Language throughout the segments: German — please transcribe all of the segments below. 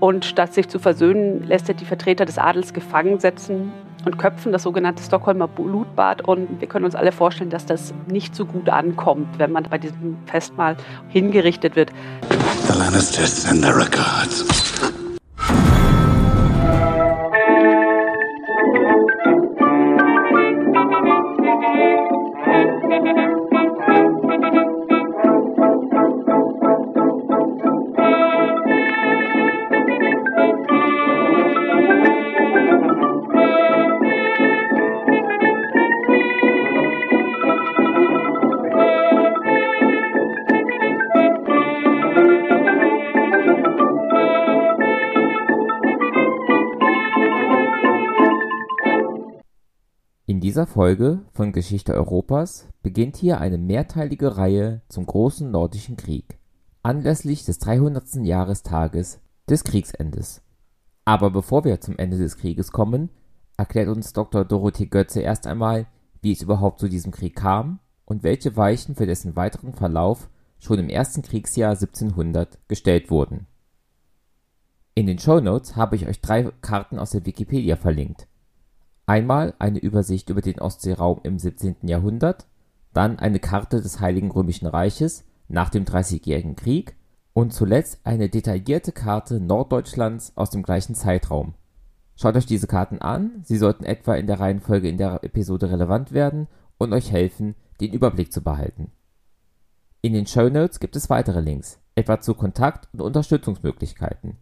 Und statt sich zu versöhnen, lässt er die Vertreter des Adels gefangen setzen und köpfen, das sogenannte Stockholmer Blutbad. Und wir können uns alle vorstellen, dass das nicht so gut ankommt, wenn man bei diesem Festmahl hingerichtet wird. The Lannisters send their regards. Dieser Folge von Geschichte Europas beginnt hier eine mehrteilige Reihe zum Großen Nordischen Krieg, anlässlich des 300. Jahrestages des Kriegsendes. Aber bevor wir zum Ende des Krieges kommen, erklärt uns Dr. Dorothee Götze erst einmal, wie es überhaupt zu diesem Krieg kam und welche Weichen für dessen weiteren Verlauf schon im ersten Kriegsjahr 1700 gestellt wurden. In den Shownotes habe ich euch drei Karten aus der Wikipedia verlinkt Einmal eine Übersicht über den Ostseeraum im 17. Jahrhundert, dann eine Karte des Heiligen Römischen Reiches nach dem Dreißigjährigen Krieg und zuletzt eine detaillierte Karte Norddeutschlands aus dem gleichen Zeitraum. Schaut euch diese Karten an, sie sollten etwa in der Reihenfolge in der Episode relevant werden und euch helfen, den Überblick zu behalten. In den Show Notes gibt es weitere Links, etwa zu Kontakt- und Unterstützungsmöglichkeiten.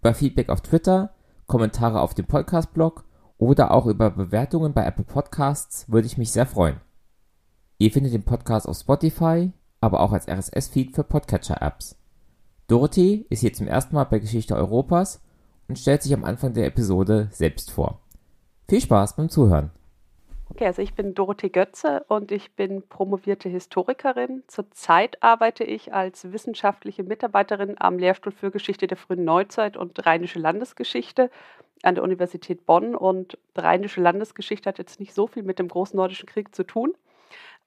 Über Feedback auf Twitter, Kommentare auf dem Podcast-Blog oder auch über Bewertungen bei Apple Podcasts würde ich mich sehr freuen. Ihr findet den Podcast auf Spotify, aber auch als RSS-Feed für Podcatcher-Apps. Dorothy ist hier zum ersten Mal bei Geschichte Europas und stellt sich am Anfang der Episode selbst vor. Viel Spaß beim Zuhören. Okay, also ich bin Dorothee Götze und ich bin promovierte Historikerin. Zurzeit arbeite ich als wissenschaftliche Mitarbeiterin am Lehrstuhl für Geschichte der frühen Neuzeit und Rheinische Landesgeschichte an der Universität Bonn. Und rheinische Landesgeschichte hat jetzt nicht so viel mit dem Großen Nordischen Krieg zu tun,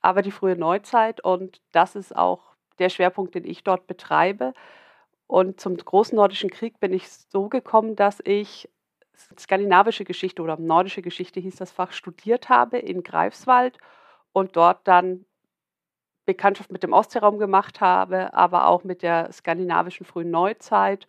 aber die frühe Neuzeit. Und das ist auch der Schwerpunkt, den ich dort betreibe. Und zum Großen Nordischen Krieg bin ich so gekommen, dass ich skandinavische Geschichte oder nordische Geschichte hieß das Fach studiert habe in Greifswald und dort dann Bekanntschaft mit dem Ostseeraum gemacht habe, aber auch mit der skandinavischen frühen Neuzeit.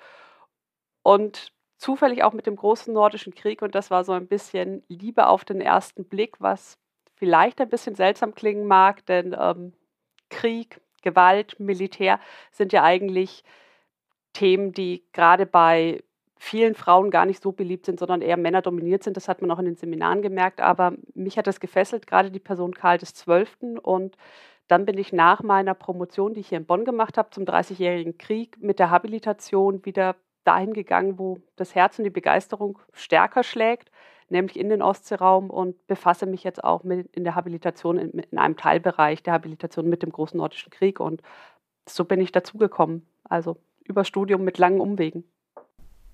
Und zufällig auch mit dem großen nordischen Krieg und das war so ein bisschen Liebe auf den ersten Blick, was vielleicht ein bisschen seltsam klingen mag, denn ähm, Krieg, Gewalt, Militär sind ja eigentlich Themen, die gerade bei vielen Frauen gar nicht so beliebt sind, sondern eher Männer dominiert sind. Das hat man auch in den Seminaren gemerkt. Aber mich hat das gefesselt, gerade die Person Karl XII. Und dann bin ich nach meiner Promotion, die ich hier in Bonn gemacht habe, zum Dreißigjährigen Krieg mit der Habilitation wieder dahin gegangen, wo das Herz und die Begeisterung stärker schlägt, nämlich in den Ostseeraum und befasse mich jetzt auch mit in der Habilitation in, in einem Teilbereich der Habilitation mit dem Großen Nordischen Krieg und so bin ich dazugekommen. Also über Studium mit langen Umwegen.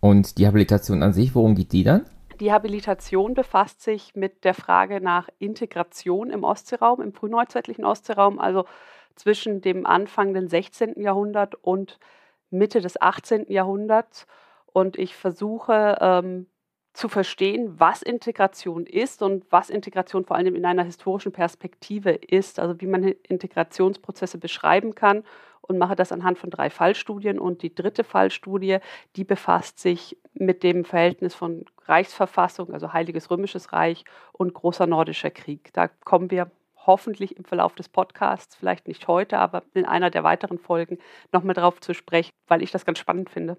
Und die Habilitation an sich, worum geht die dann? Die Habilitation befasst sich mit der Frage nach Integration im Ostseeraum, im frühneuzeitlichen Ostseeraum, also zwischen dem Anfang des 16. Jahrhundert und Mitte des 18. Jahrhunderts und ich versuche ähm, zu verstehen, was Integration ist und was Integration vor allem in einer historischen Perspektive ist, also wie man Integrationsprozesse beschreiben kann und mache das anhand von drei Fallstudien. Und die dritte Fallstudie, die befasst sich mit dem Verhältnis von Reichsverfassung, also Heiliges Römisches Reich und Großer Nordischer Krieg. Da kommen wir hoffentlich im Verlauf des Podcasts, vielleicht nicht heute, aber in einer der weiteren Folgen nochmal drauf zu sprechen, weil ich das ganz spannend finde.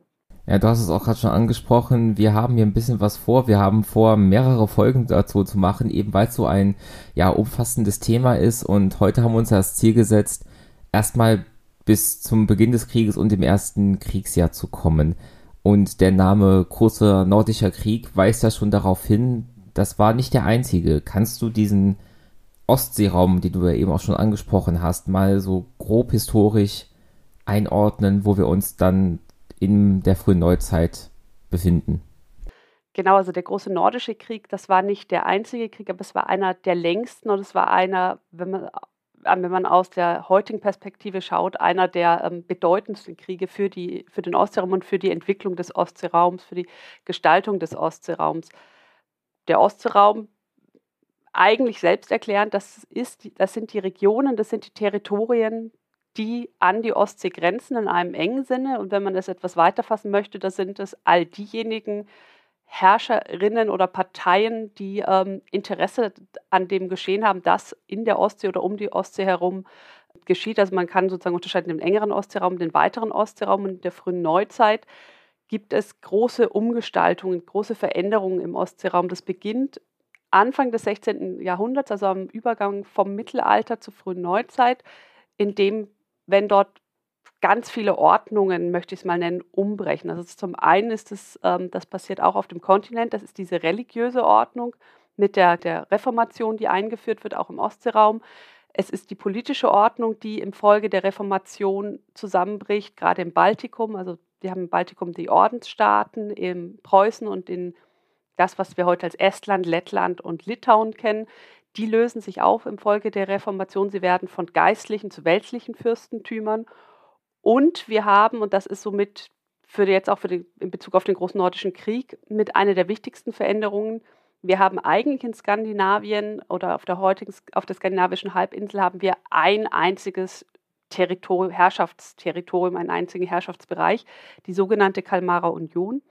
Ja, du hast es auch gerade schon angesprochen. Wir haben hier ein bisschen was vor. Wir haben vor, mehrere Folgen dazu zu machen, eben weil es so ein ja umfassendes Thema ist. Und heute haben wir uns das Ziel gesetzt, erstmal bis zum Beginn des Krieges und dem ersten Kriegsjahr zu kommen. Und der Name Großer Nordischer Krieg weist ja schon darauf hin, das war nicht der einzige. Kannst du diesen Ostseeraum, den du ja eben auch schon angesprochen hast, mal so grob historisch einordnen, wo wir uns dann in der frühen Neuzeit befinden. Genau, also der große nordische Krieg, das war nicht der einzige Krieg, aber es war einer der längsten und es war einer, wenn man wenn man aus der heutigen Perspektive schaut, einer der ähm, bedeutendsten Kriege für, die, für den Ostseeraum und für die Entwicklung des Ostseeraums, für die Gestaltung des Ostseeraums. Der Ostseeraum, eigentlich selbsterklärend, das, ist, das sind die Regionen, das sind die Territorien, die an die Ostsee grenzen in einem engen Sinne. Und wenn man das etwas weiterfassen möchte, das sind es all diejenigen Herrscherinnen oder Parteien, die ähm, Interesse an dem Geschehen haben, das in der Ostsee oder um die Ostsee herum geschieht. Also man kann sozusagen unterscheiden den engeren Ostseeraum, den weiteren Ostseeraum. Und in der frühen Neuzeit gibt es große Umgestaltungen, große Veränderungen im Ostseeraum. Das beginnt Anfang des 16. Jahrhunderts, also am Übergang vom Mittelalter zur frühen Neuzeit, in dem, wenn dort ganz viele Ordnungen, möchte ich es mal nennen, umbrechen. Also zum einen ist es, ähm, das passiert auch auf dem Kontinent, das ist diese religiöse Ordnung mit der, der Reformation, die eingeführt wird, auch im Ostseeraum. Es ist die politische Ordnung, die im Folge der Reformation zusammenbricht, gerade im Baltikum. Also wir haben im Baltikum die Ordensstaaten, in Preußen und in das, was wir heute als Estland, Lettland und Litauen kennen. Die lösen sich auf im Folge der Reformation. Sie werden von geistlichen zu weltlichen Fürstentümern. Und wir haben, und das ist somit für jetzt auch für den, in Bezug auf den großen nordischen Krieg mit einer der wichtigsten Veränderungen. Wir haben eigentlich in Skandinavien oder auf der heutigen, auf der skandinavischen Halbinsel haben wir ein einziges Territorium, Herrschaftsterritorium, einen einzigen Herrschaftsbereich, die sogenannte Kalmarer Union,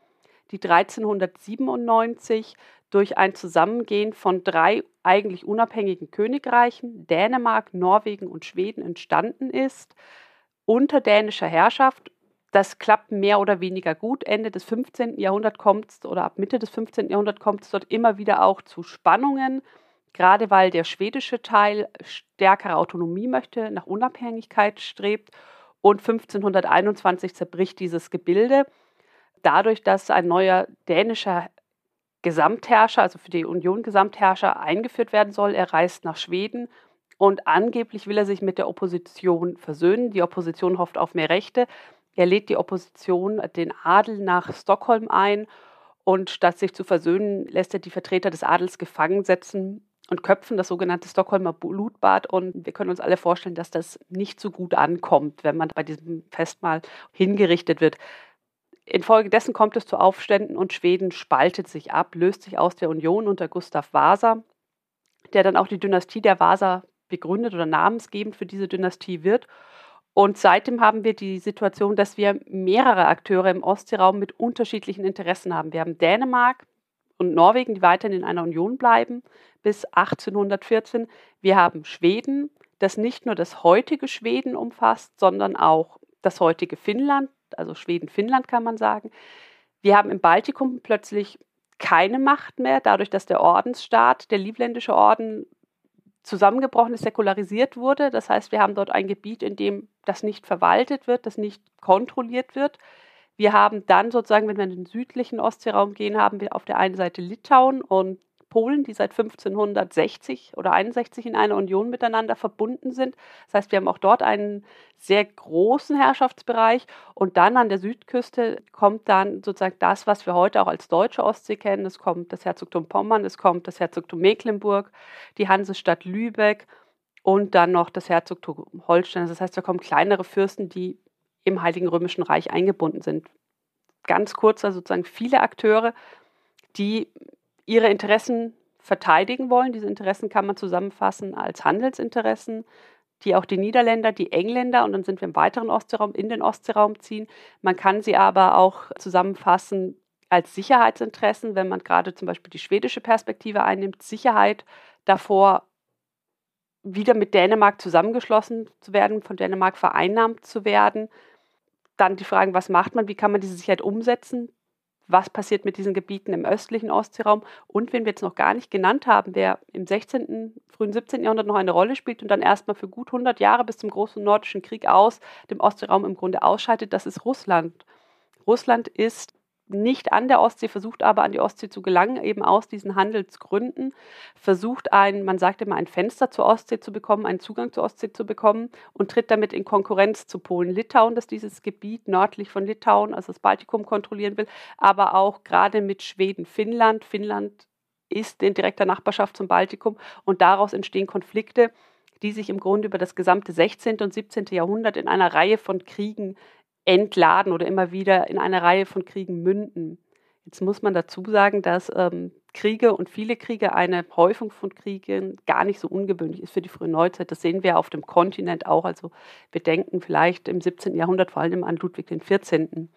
die 1397 durch ein Zusammengehen von drei eigentlich unabhängigen Königreichen, Dänemark, Norwegen und Schweden, entstanden ist unter dänischer Herrschaft. Das klappt mehr oder weniger gut. Ende des 15. Jahrhunderts kommt es oder ab Mitte des 15. Jahrhunderts kommt es dort immer wieder auch zu Spannungen, gerade weil der schwedische Teil stärkere Autonomie möchte, nach Unabhängigkeit strebt. Und 1521 zerbricht dieses Gebilde dadurch, dass ein neuer dänischer Gesamtherrscher, also für die Union Gesamtherrscher, eingeführt werden soll. Er reist nach Schweden und angeblich will er sich mit der Opposition versöhnen. Die Opposition hofft auf mehr Rechte. Er lädt die Opposition, den Adel nach Stockholm ein und statt sich zu versöhnen, lässt er die Vertreter des Adels gefangen setzen und köpfen, das sogenannte Stockholmer Blutbad. Und wir können uns alle vorstellen, dass das nicht so gut ankommt, wenn man bei diesem Festmahl hingerichtet wird. Infolgedessen kommt es zu Aufständen und Schweden spaltet sich ab, löst sich aus der Union unter Gustav Vasa, der dann auch die Dynastie der Vasa begründet oder namensgebend für diese Dynastie wird. Und seitdem haben wir die Situation, dass wir mehrere Akteure im Ostseeraum mit unterschiedlichen Interessen haben. Wir haben Dänemark und Norwegen, die weiterhin in einer Union bleiben bis 1814. Wir haben Schweden, das nicht nur das heutige Schweden umfasst, sondern auch das heutige Finnland, also Schweden-Finnland kann man sagen. Wir haben im Baltikum plötzlich keine Macht mehr, dadurch, dass der Ordensstaat, der Livländische Orden, zusammengebrochen ist, säkularisiert wurde. Das heißt, wir haben dort ein Gebiet, in dem das nicht verwaltet wird, das nicht kontrolliert wird. Wir haben dann sozusagen, wenn wir in den südlichen Ostseeraum gehen, haben wir auf der einen Seite Litauen und Polen, die seit 1560 oder 61 in einer Union miteinander verbunden sind. Das heißt, wir haben auch dort einen sehr großen Herrschaftsbereich und dann an der Südküste kommt dann sozusagen das, was wir heute auch als deutsche Ostsee kennen. Es kommt das Herzogtum Pommern, es kommt das Herzogtum Mecklenburg, die Hansestadt Lübeck und dann noch das Herzogtum Holstein. Das heißt, da kommen kleinere Fürsten, die im Heiligen Römischen Reich eingebunden sind. Ganz kurz, also sozusagen viele Akteure, die ihre Interessen verteidigen wollen. Diese Interessen kann man zusammenfassen als Handelsinteressen, die auch die Niederländer, die Engländer und dann sind wir im weiteren Ostseeraum in den Ostseeraum ziehen. Man kann sie aber auch zusammenfassen als Sicherheitsinteressen, wenn man gerade zum Beispiel die schwedische Perspektive einnimmt, Sicherheit davor, wieder mit Dänemark zusammengeschlossen zu werden, von Dänemark vereinnahmt zu werden. Dann die Fragen, was macht man, wie kann man diese Sicherheit umsetzen? Was passiert mit diesen Gebieten im östlichen Ostseeraum und wen wir jetzt noch gar nicht genannt haben, wer im 16., frühen 17. Jahrhundert noch eine Rolle spielt und dann erstmal für gut 100 Jahre bis zum großen Nordischen Krieg aus dem Ostseeraum im Grunde ausschaltet, das ist Russland. Russland ist nicht an der Ostsee, versucht aber an die Ostsee zu gelangen, eben aus diesen Handelsgründen, versucht ein, man sagt immer, ein Fenster zur Ostsee zu bekommen, einen Zugang zur Ostsee zu bekommen und tritt damit in Konkurrenz zu Polen-Litauen, das dieses Gebiet nördlich von Litauen, also das Baltikum, kontrollieren will, aber auch gerade mit Schweden-Finnland. Finnland ist in direkter Nachbarschaft zum Baltikum und daraus entstehen Konflikte, die sich im Grunde über das gesamte 16. und 17. Jahrhundert in einer Reihe von Kriegen entladen oder immer wieder in eine Reihe von Kriegen münden. Jetzt muss man dazu sagen, dass ähm, Kriege und viele Kriege, eine Häufung von Kriegen gar nicht so ungewöhnlich ist für die frühe Neuzeit. Das sehen wir auf dem Kontinent auch. Also wir denken vielleicht im 17. Jahrhundert vor allem an Ludwig XIV.,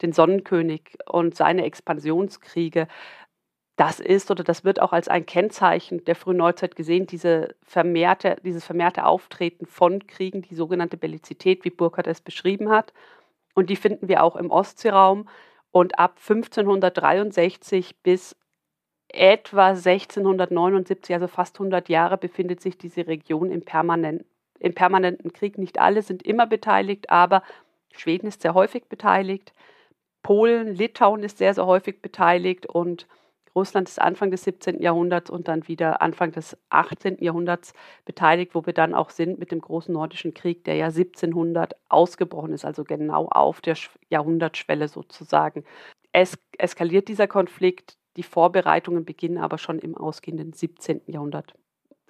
den Sonnenkönig und seine Expansionskriege. Das ist oder das wird auch als ein Kennzeichen der frühen Neuzeit gesehen, diese vermehrte, dieses vermehrte Auftreten von Kriegen, die sogenannte Bellizität, wie Burkhardt es beschrieben hat. Und die finden wir auch im Ostseeraum. Und ab 1563 bis etwa 1679, also fast 100 Jahre, befindet sich diese Region im, permanent, im permanenten Krieg. Nicht alle sind immer beteiligt, aber Schweden ist sehr häufig beteiligt. Polen, Litauen ist sehr, sehr häufig beteiligt und Russland ist Anfang des 17. Jahrhunderts und dann wieder Anfang des 18. Jahrhunderts beteiligt, wo wir dann auch sind mit dem großen Nordischen Krieg, der ja 1700 ausgebrochen ist, also genau auf der Jahrhundertschwelle sozusagen. Es eskaliert dieser Konflikt, die Vorbereitungen beginnen aber schon im ausgehenden 17. Jahrhundert.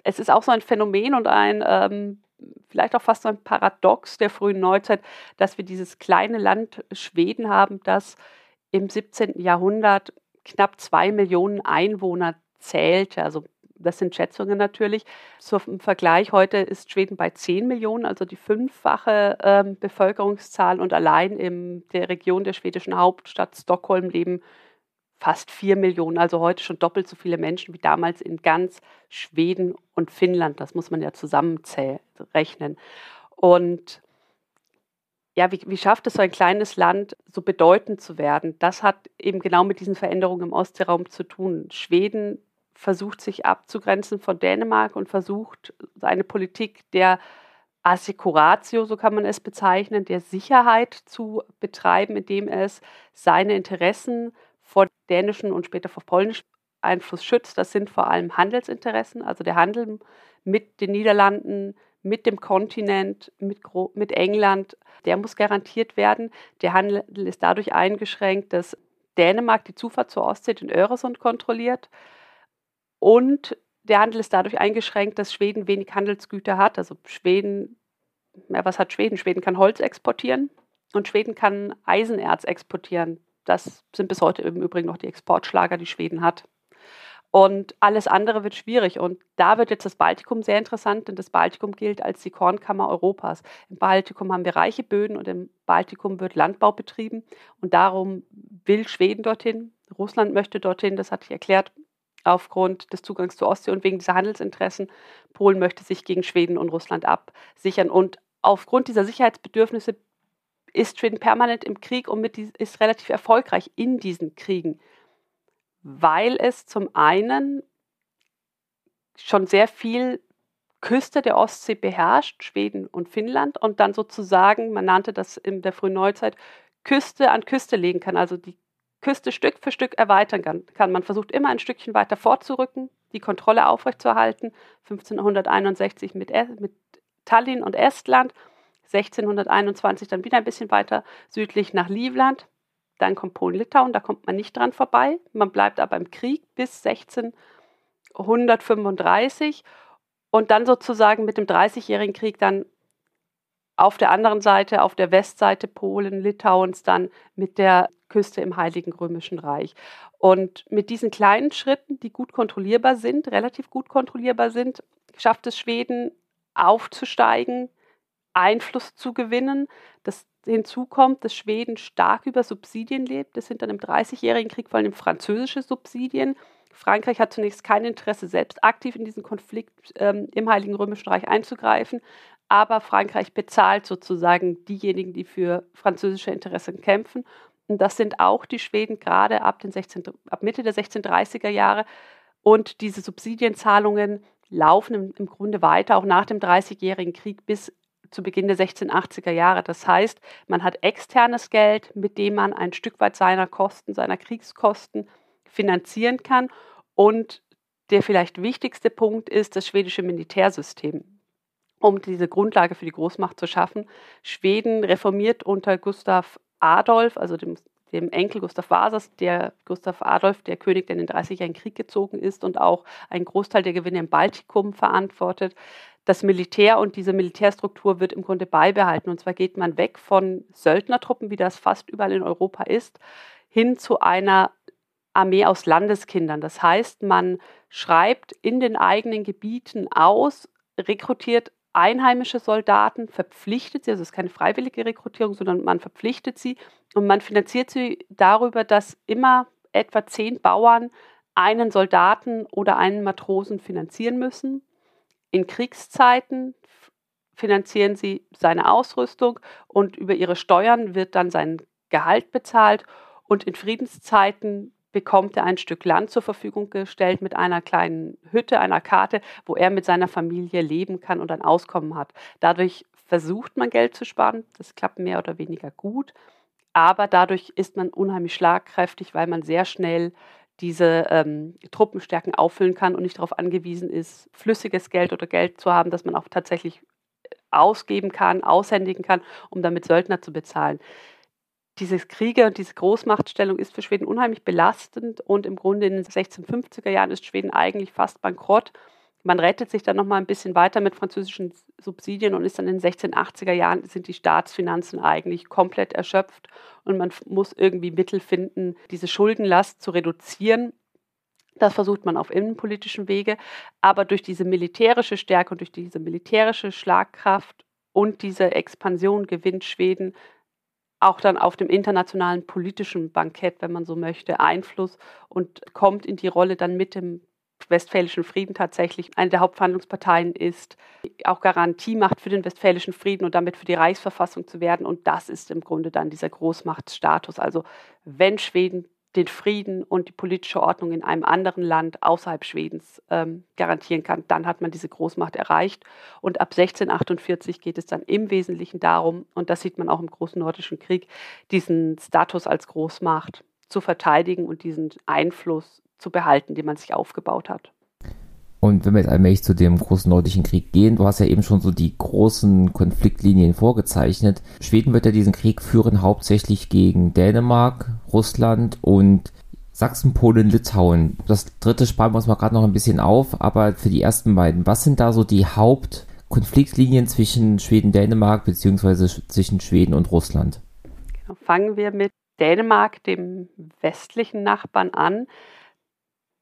Es ist auch so ein Phänomen und ein ähm, vielleicht auch fast so ein Paradox der frühen Neuzeit, dass wir dieses kleine Land Schweden haben, das im 17. Jahrhundert knapp zwei Millionen Einwohner zählte. Also das sind Schätzungen natürlich. Zum Vergleich, heute ist Schweden bei 10 Millionen, also die fünffache ähm, Bevölkerungszahl. Und allein in der Region der schwedischen Hauptstadt Stockholm leben fast 4 Millionen, also heute schon doppelt so viele Menschen wie damals in ganz Schweden und Finnland. Das muss man ja zusammenrechnen. Und ja, wie, wie schafft es so ein kleines Land, so bedeutend zu werden? Das hat eben genau mit diesen Veränderungen im Ostseeraum zu tun. Schweden versucht sich abzugrenzen von Dänemark und versucht eine Politik der Assekuratio, so kann man es bezeichnen, der Sicherheit zu betreiben, indem es seine Interessen vor dänischen und später vor polnischen Einfluss schützt. Das sind vor allem Handelsinteressen, also der Handel mit den Niederlanden, mit dem Kontinent, mit, mit England, der muss garantiert werden. Der Handel ist dadurch eingeschränkt, dass Dänemark die Zufahrt zur Ostsee, den Öresund kontrolliert. Und der Handel ist dadurch eingeschränkt, dass Schweden wenig Handelsgüter hat. Also Schweden, ja, was hat Schweden? Schweden kann Holz exportieren und Schweden kann Eisenerz exportieren. Das sind bis heute im Übrigen noch die Exportschlager, die Schweden hat. Und alles andere wird schwierig. Und da wird jetzt das Baltikum sehr interessant, denn das Baltikum gilt als die Kornkammer Europas. Im Baltikum haben wir reiche Böden und im Baltikum wird Landbau betrieben. Und darum will Schweden dorthin. Russland möchte dorthin, das hatte ich erklärt, aufgrund des Zugangs zur Ostsee und wegen dieser Handelsinteressen. Polen möchte sich gegen Schweden und Russland absichern. Und aufgrund dieser Sicherheitsbedürfnisse ist Schweden permanent im Krieg und mit, ist relativ erfolgreich in diesen Kriegen weil es zum einen schon sehr viel Küste der Ostsee beherrscht, Schweden und Finnland, und dann sozusagen, man nannte das in der frühen Neuzeit, Küste an Küste legen kann, also die Küste Stück für Stück erweitern kann. Man versucht immer ein Stückchen weiter vorzurücken, die Kontrolle aufrechtzuerhalten. 1561 mit, mit Tallinn und Estland, 1621 dann wieder ein bisschen weiter südlich nach Livland. Dann kommt Polen-Litauen, da kommt man nicht dran vorbei. Man bleibt aber im Krieg bis 1635 und dann sozusagen mit dem Dreißigjährigen Krieg dann auf der anderen Seite, auf der Westseite Polen, Litauens, dann mit der Küste im Heiligen Römischen Reich. Und mit diesen kleinen Schritten, die gut kontrollierbar sind, relativ gut kontrollierbar sind, schafft es Schweden aufzusteigen, Einfluss zu gewinnen. Das hinzu kommt, dass Schweden stark über Subsidien lebt. Das sind dann im Dreißigjährigen Krieg vor allem französische Subsidien. Frankreich hat zunächst kein Interesse, selbst aktiv in diesen Konflikt ähm, im Heiligen Römischen Reich einzugreifen. Aber Frankreich bezahlt sozusagen diejenigen, die für französische Interessen kämpfen. Und das sind auch die Schweden gerade ab, den 16, ab Mitte der 1630er Jahre. Und diese Subsidienzahlungen laufen im, im Grunde weiter, auch nach dem Dreißigjährigen Krieg bis zu Beginn der 1680er Jahre. Das heißt, man hat externes Geld, mit dem man ein Stück weit seiner Kosten, seiner Kriegskosten finanzieren kann. Und der vielleicht wichtigste Punkt ist das schwedische Militärsystem. Um diese Grundlage für die Großmacht zu schaffen. Schweden reformiert unter Gustav Adolf, also dem, dem Enkel Gustav Vasas, der Gustav Adolf, der König, der in den 30-jährigen Krieg gezogen ist und auch einen Großteil der Gewinne im Baltikum verantwortet das Militär und diese Militärstruktur wird im Grunde beibehalten. Und zwar geht man weg von Söldnertruppen, wie das fast überall in Europa ist, hin zu einer Armee aus Landeskindern. Das heißt, man schreibt in den eigenen Gebieten aus, rekrutiert einheimische Soldaten, verpflichtet sie, also es ist keine freiwillige Rekrutierung, sondern man verpflichtet sie und man finanziert sie darüber, dass immer etwa zehn Bauern einen Soldaten oder einen Matrosen finanzieren müssen. In Kriegszeiten finanzieren sie seine Ausrüstung und über ihre Steuern wird dann sein Gehalt bezahlt. Und in Friedenszeiten bekommt er ein Stück Land zur Verfügung gestellt mit einer kleinen Hütte, einer Karte, wo er mit seiner Familie leben kann und ein Auskommen hat. Dadurch versucht man Geld zu sparen. Das klappt mehr oder weniger gut. Aber dadurch ist man unheimlich schlagkräftig, weil man sehr schnell diese ähm, Truppenstärken auffüllen kann und nicht darauf angewiesen ist, flüssiges Geld oder Geld zu haben, das man auch tatsächlich ausgeben kann, aushändigen kann, um damit Söldner zu bezahlen diese Kriege und diese Großmachtstellung ist für Schweden unheimlich belastend und im Grunde in den 1650er Jahren ist Schweden eigentlich fast bankrott. Man rettet sich dann noch mal ein bisschen weiter mit französischen Subsidien und ist dann in den 1680er Jahren sind die Staatsfinanzen eigentlich komplett erschöpft und man muss irgendwie Mittel finden, diese Schuldenlast zu reduzieren. Das versucht man auf innenpolitischen Wege, aber durch diese militärische Stärke und durch diese militärische Schlagkraft und diese Expansion gewinnt Schweden auch dann auf dem internationalen politischen Bankett, wenn man so möchte, Einfluss und kommt in die Rolle dann mit dem Westfälischen Frieden tatsächlich eine der Hauptverhandlungsparteien ist, auch Garantie macht für den Westfälischen Frieden und damit für die Reichsverfassung zu werden. Und das ist im Grunde dann dieser Großmachtstatus. Also wenn Schweden den Frieden und die politische Ordnung in einem anderen Land außerhalb Schwedens ähm, garantieren kann, dann hat man diese Großmacht erreicht. Und ab 1648 geht es dann im Wesentlichen darum, und das sieht man auch im Großen Nordischen Krieg, diesen Status als Großmacht zu verteidigen und diesen Einfluss zu behalten, den man sich aufgebaut hat. Und wenn wir jetzt allmählich zu dem großen nordischen Krieg gehen, du hast ja eben schon so die großen Konfliktlinien vorgezeichnet. Schweden wird ja diesen Krieg führen hauptsächlich gegen Dänemark, Russland und Sachsen, Polen, Litauen. Das dritte sparen wir uns mal gerade noch ein bisschen auf, aber für die ersten beiden, was sind da so die Hauptkonfliktlinien zwischen Schweden, Dänemark beziehungsweise zwischen Schweden und Russland? Genau, fangen wir mit Dänemark, dem westlichen Nachbarn, an.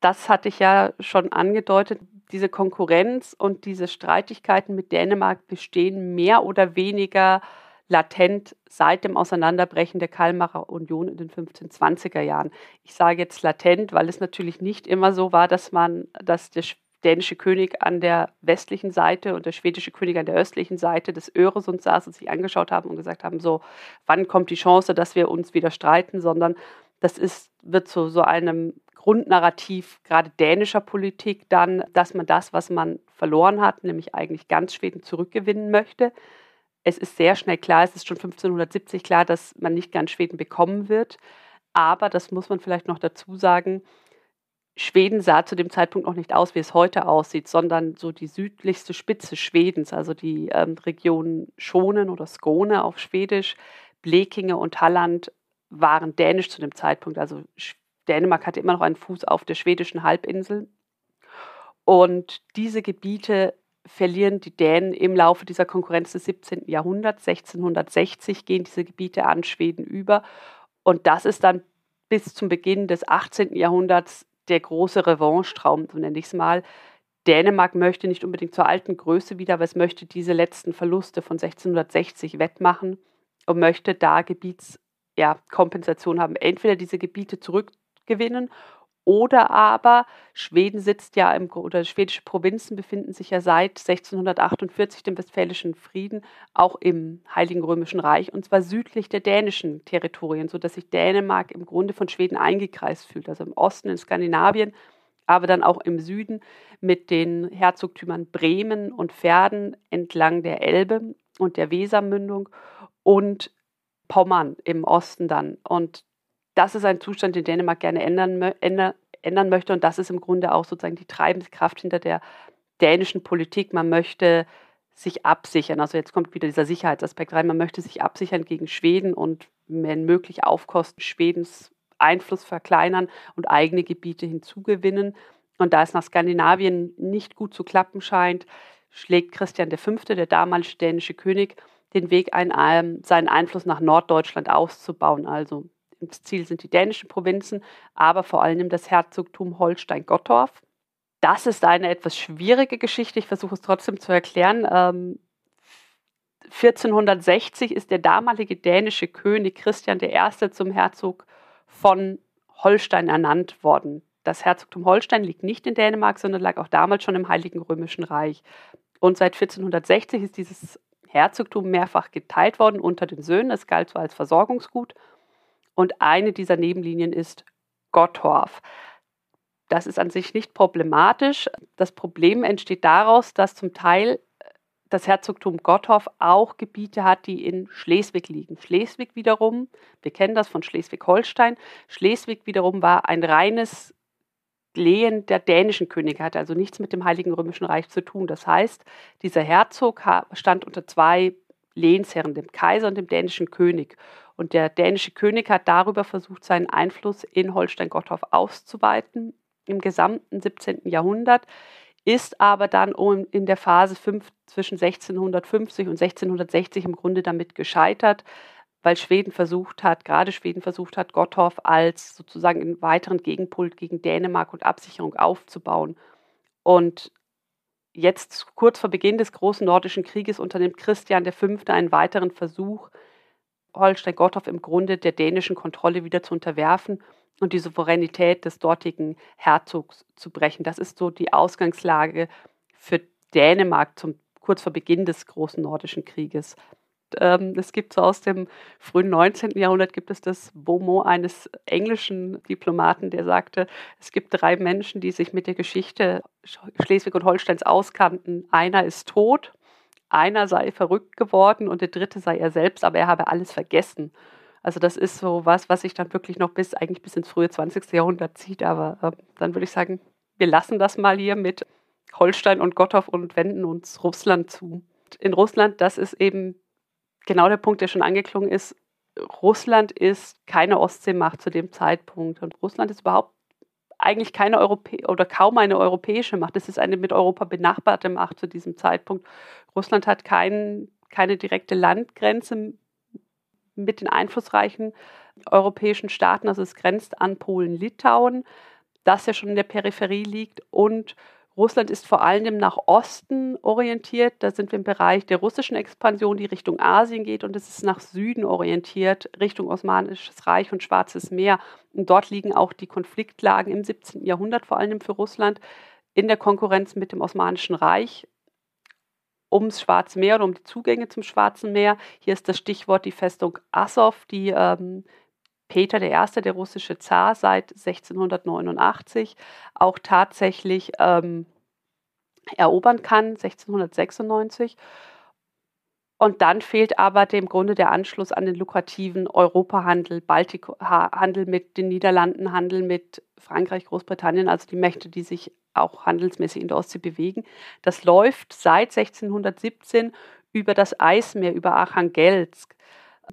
Das hatte ich ja schon angedeutet diese Konkurrenz und diese Streitigkeiten mit Dänemark bestehen mehr oder weniger latent seit dem Auseinanderbrechen der Kalmarer Union in den 1520er Jahren. Ich sage jetzt latent, weil es natürlich nicht immer so war, dass man, dass der dänische König an der westlichen Seite und der schwedische König an der östlichen Seite des Öresund saß und sich angeschaut haben und gesagt haben, so, wann kommt die Chance, dass wir uns wieder streiten, sondern das ist, wird zu so einem Grundnarrativ gerade dänischer Politik dann, dass man das, was man verloren hat, nämlich eigentlich ganz Schweden zurückgewinnen möchte. Es ist sehr schnell klar, es ist schon 1570 klar, dass man nicht ganz Schweden bekommen wird. Aber, das muss man vielleicht noch dazu sagen, Schweden sah zu dem Zeitpunkt noch nicht aus, wie es heute aussieht, sondern so die südlichste Spitze Schwedens, also die ähm, Region Schonen oder Skone auf Schwedisch, Blekinge und Halland waren dänisch zu dem Zeitpunkt. Also Dänemark hatte immer noch einen Fuß auf der schwedischen Halbinsel. Und diese Gebiete verlieren die Dänen im Laufe dieser Konkurrenz des 17. Jahrhunderts. 1660 gehen diese Gebiete an Schweden über. Und das ist dann bis zum Beginn des 18. Jahrhunderts der große Revanche-Traum, so nenne ich es mal. Dänemark möchte nicht unbedingt zur alten Größe wieder, aber es möchte diese letzten Verluste von 1660 wettmachen und möchte da Gebietskompensation ja, haben. Entweder diese Gebiete zurück gewinnen. Oder aber Schweden sitzt ja im, oder schwedische Provinzen befinden sich ja seit 1648 dem Westfälischen Frieden auch im Heiligen Römischen Reich und zwar südlich der dänischen Territorien, sodass sich Dänemark im Grunde von Schweden eingekreist fühlt, also im Osten in Skandinavien, aber dann auch im Süden mit den Herzogtümern Bremen und Verden entlang der Elbe und der Wesermündung und Pommern im Osten dann. Und das ist ein Zustand, den Dänemark gerne ändern, ändern, ändern möchte. Und das ist im Grunde auch sozusagen die treibende Kraft hinter der dänischen Politik. Man möchte sich absichern. Also jetzt kommt wieder dieser Sicherheitsaspekt rein. Man möchte sich absichern gegen Schweden und wenn möglich auf Kosten Schwedens Einfluss verkleinern und eigene Gebiete hinzugewinnen. Und da es nach Skandinavien nicht gut zu klappen scheint, schlägt Christian V., der damalige dänische König, den Weg ein, ähm, seinen Einfluss nach Norddeutschland auszubauen. Also das Ziel sind die dänischen Provinzen, aber vor allem das Herzogtum Holstein-Gottorf. Das ist eine etwas schwierige Geschichte. Ich versuche es trotzdem zu erklären. Ähm, 1460 ist der damalige dänische König Christian I. zum Herzog von Holstein ernannt worden. Das Herzogtum Holstein liegt nicht in Dänemark, sondern lag auch damals schon im Heiligen Römischen Reich. Und seit 1460 ist dieses Herzogtum mehrfach geteilt worden unter den Söhnen. Es galt so als Versorgungsgut. Und eine dieser Nebenlinien ist Gottorf. Das ist an sich nicht problematisch. Das Problem entsteht daraus, dass zum Teil das Herzogtum Gottorf auch Gebiete hat, die in Schleswig liegen. Schleswig wiederum, wir kennen das von Schleswig-Holstein, Schleswig wiederum war ein reines Lehen der dänischen Könige, hatte also nichts mit dem Heiligen Römischen Reich zu tun. Das heißt, dieser Herzog stand unter zwei Lehnsherren, dem Kaiser und dem dänischen König. Und der dänische König hat darüber versucht, seinen Einfluss in Holstein-Gottorf auszuweiten im gesamten 17. Jahrhundert ist aber dann in der Phase 5, zwischen 1650 und 1660 im Grunde damit gescheitert, weil Schweden versucht hat, gerade Schweden versucht hat, Gottorf als sozusagen einen weiteren Gegenpol gegen Dänemark und Absicherung aufzubauen. Und jetzt kurz vor Beginn des großen nordischen Krieges unternimmt Christian V. einen weiteren Versuch, Holstein-Gottorf im Grunde der dänischen Kontrolle wieder zu unterwerfen und die Souveränität des dortigen Herzogs zu brechen. Das ist so die Ausgangslage für Dänemark zum, kurz vor Beginn des großen nordischen Krieges. Ähm, es gibt so aus dem frühen 19. Jahrhundert gibt es das Beaumont eines englischen Diplomaten, der sagte, es gibt drei Menschen, die sich mit der Geschichte Schleswig und Holsteins auskannten. Einer ist tot, einer sei verrückt geworden und der dritte sei er selbst, aber er habe alles vergessen. Also das ist so was, was sich dann wirklich noch bis eigentlich bis ins frühe 20. Jahrhundert zieht. Aber äh, dann würde ich sagen, wir lassen das mal hier mit Holstein und Gottorf und wenden uns Russland zu. In Russland, das ist eben genau der Punkt, der schon angeklungen ist. Russland ist keine Ostseemacht zu dem Zeitpunkt. Und Russland ist überhaupt eigentlich keine Europä oder kaum eine europäische Macht. Es ist eine mit Europa benachbarte Macht zu diesem Zeitpunkt. Russland hat kein, keine direkte Landgrenze mit den einflussreichen europäischen Staaten. Also es grenzt an Polen-Litauen, das ja schon in der Peripherie liegt. Und Russland ist vor allem nach Osten orientiert. Da sind wir im Bereich der russischen Expansion, die Richtung Asien geht. Und es ist nach Süden orientiert, Richtung Osmanisches Reich und Schwarzes Meer. Und dort liegen auch die Konfliktlagen im 17. Jahrhundert, vor allem für Russland, in der Konkurrenz mit dem Osmanischen Reich ums Schwarze Meer oder um die Zugänge zum Schwarzen Meer. Hier ist das Stichwort die Festung Assow, die ähm, Peter I., der russische Zar, seit 1689 auch tatsächlich ähm, erobern kann, 1696. Und dann fehlt aber dem Grunde der Anschluss an den lukrativen Europahandel, Baltikhandel mit den Niederlanden, Handel mit Frankreich, Großbritannien, also die Mächte, die sich auch handelsmäßig in der Ostsee bewegen. Das läuft seit 1617 über das Eismeer, über Archangelsk.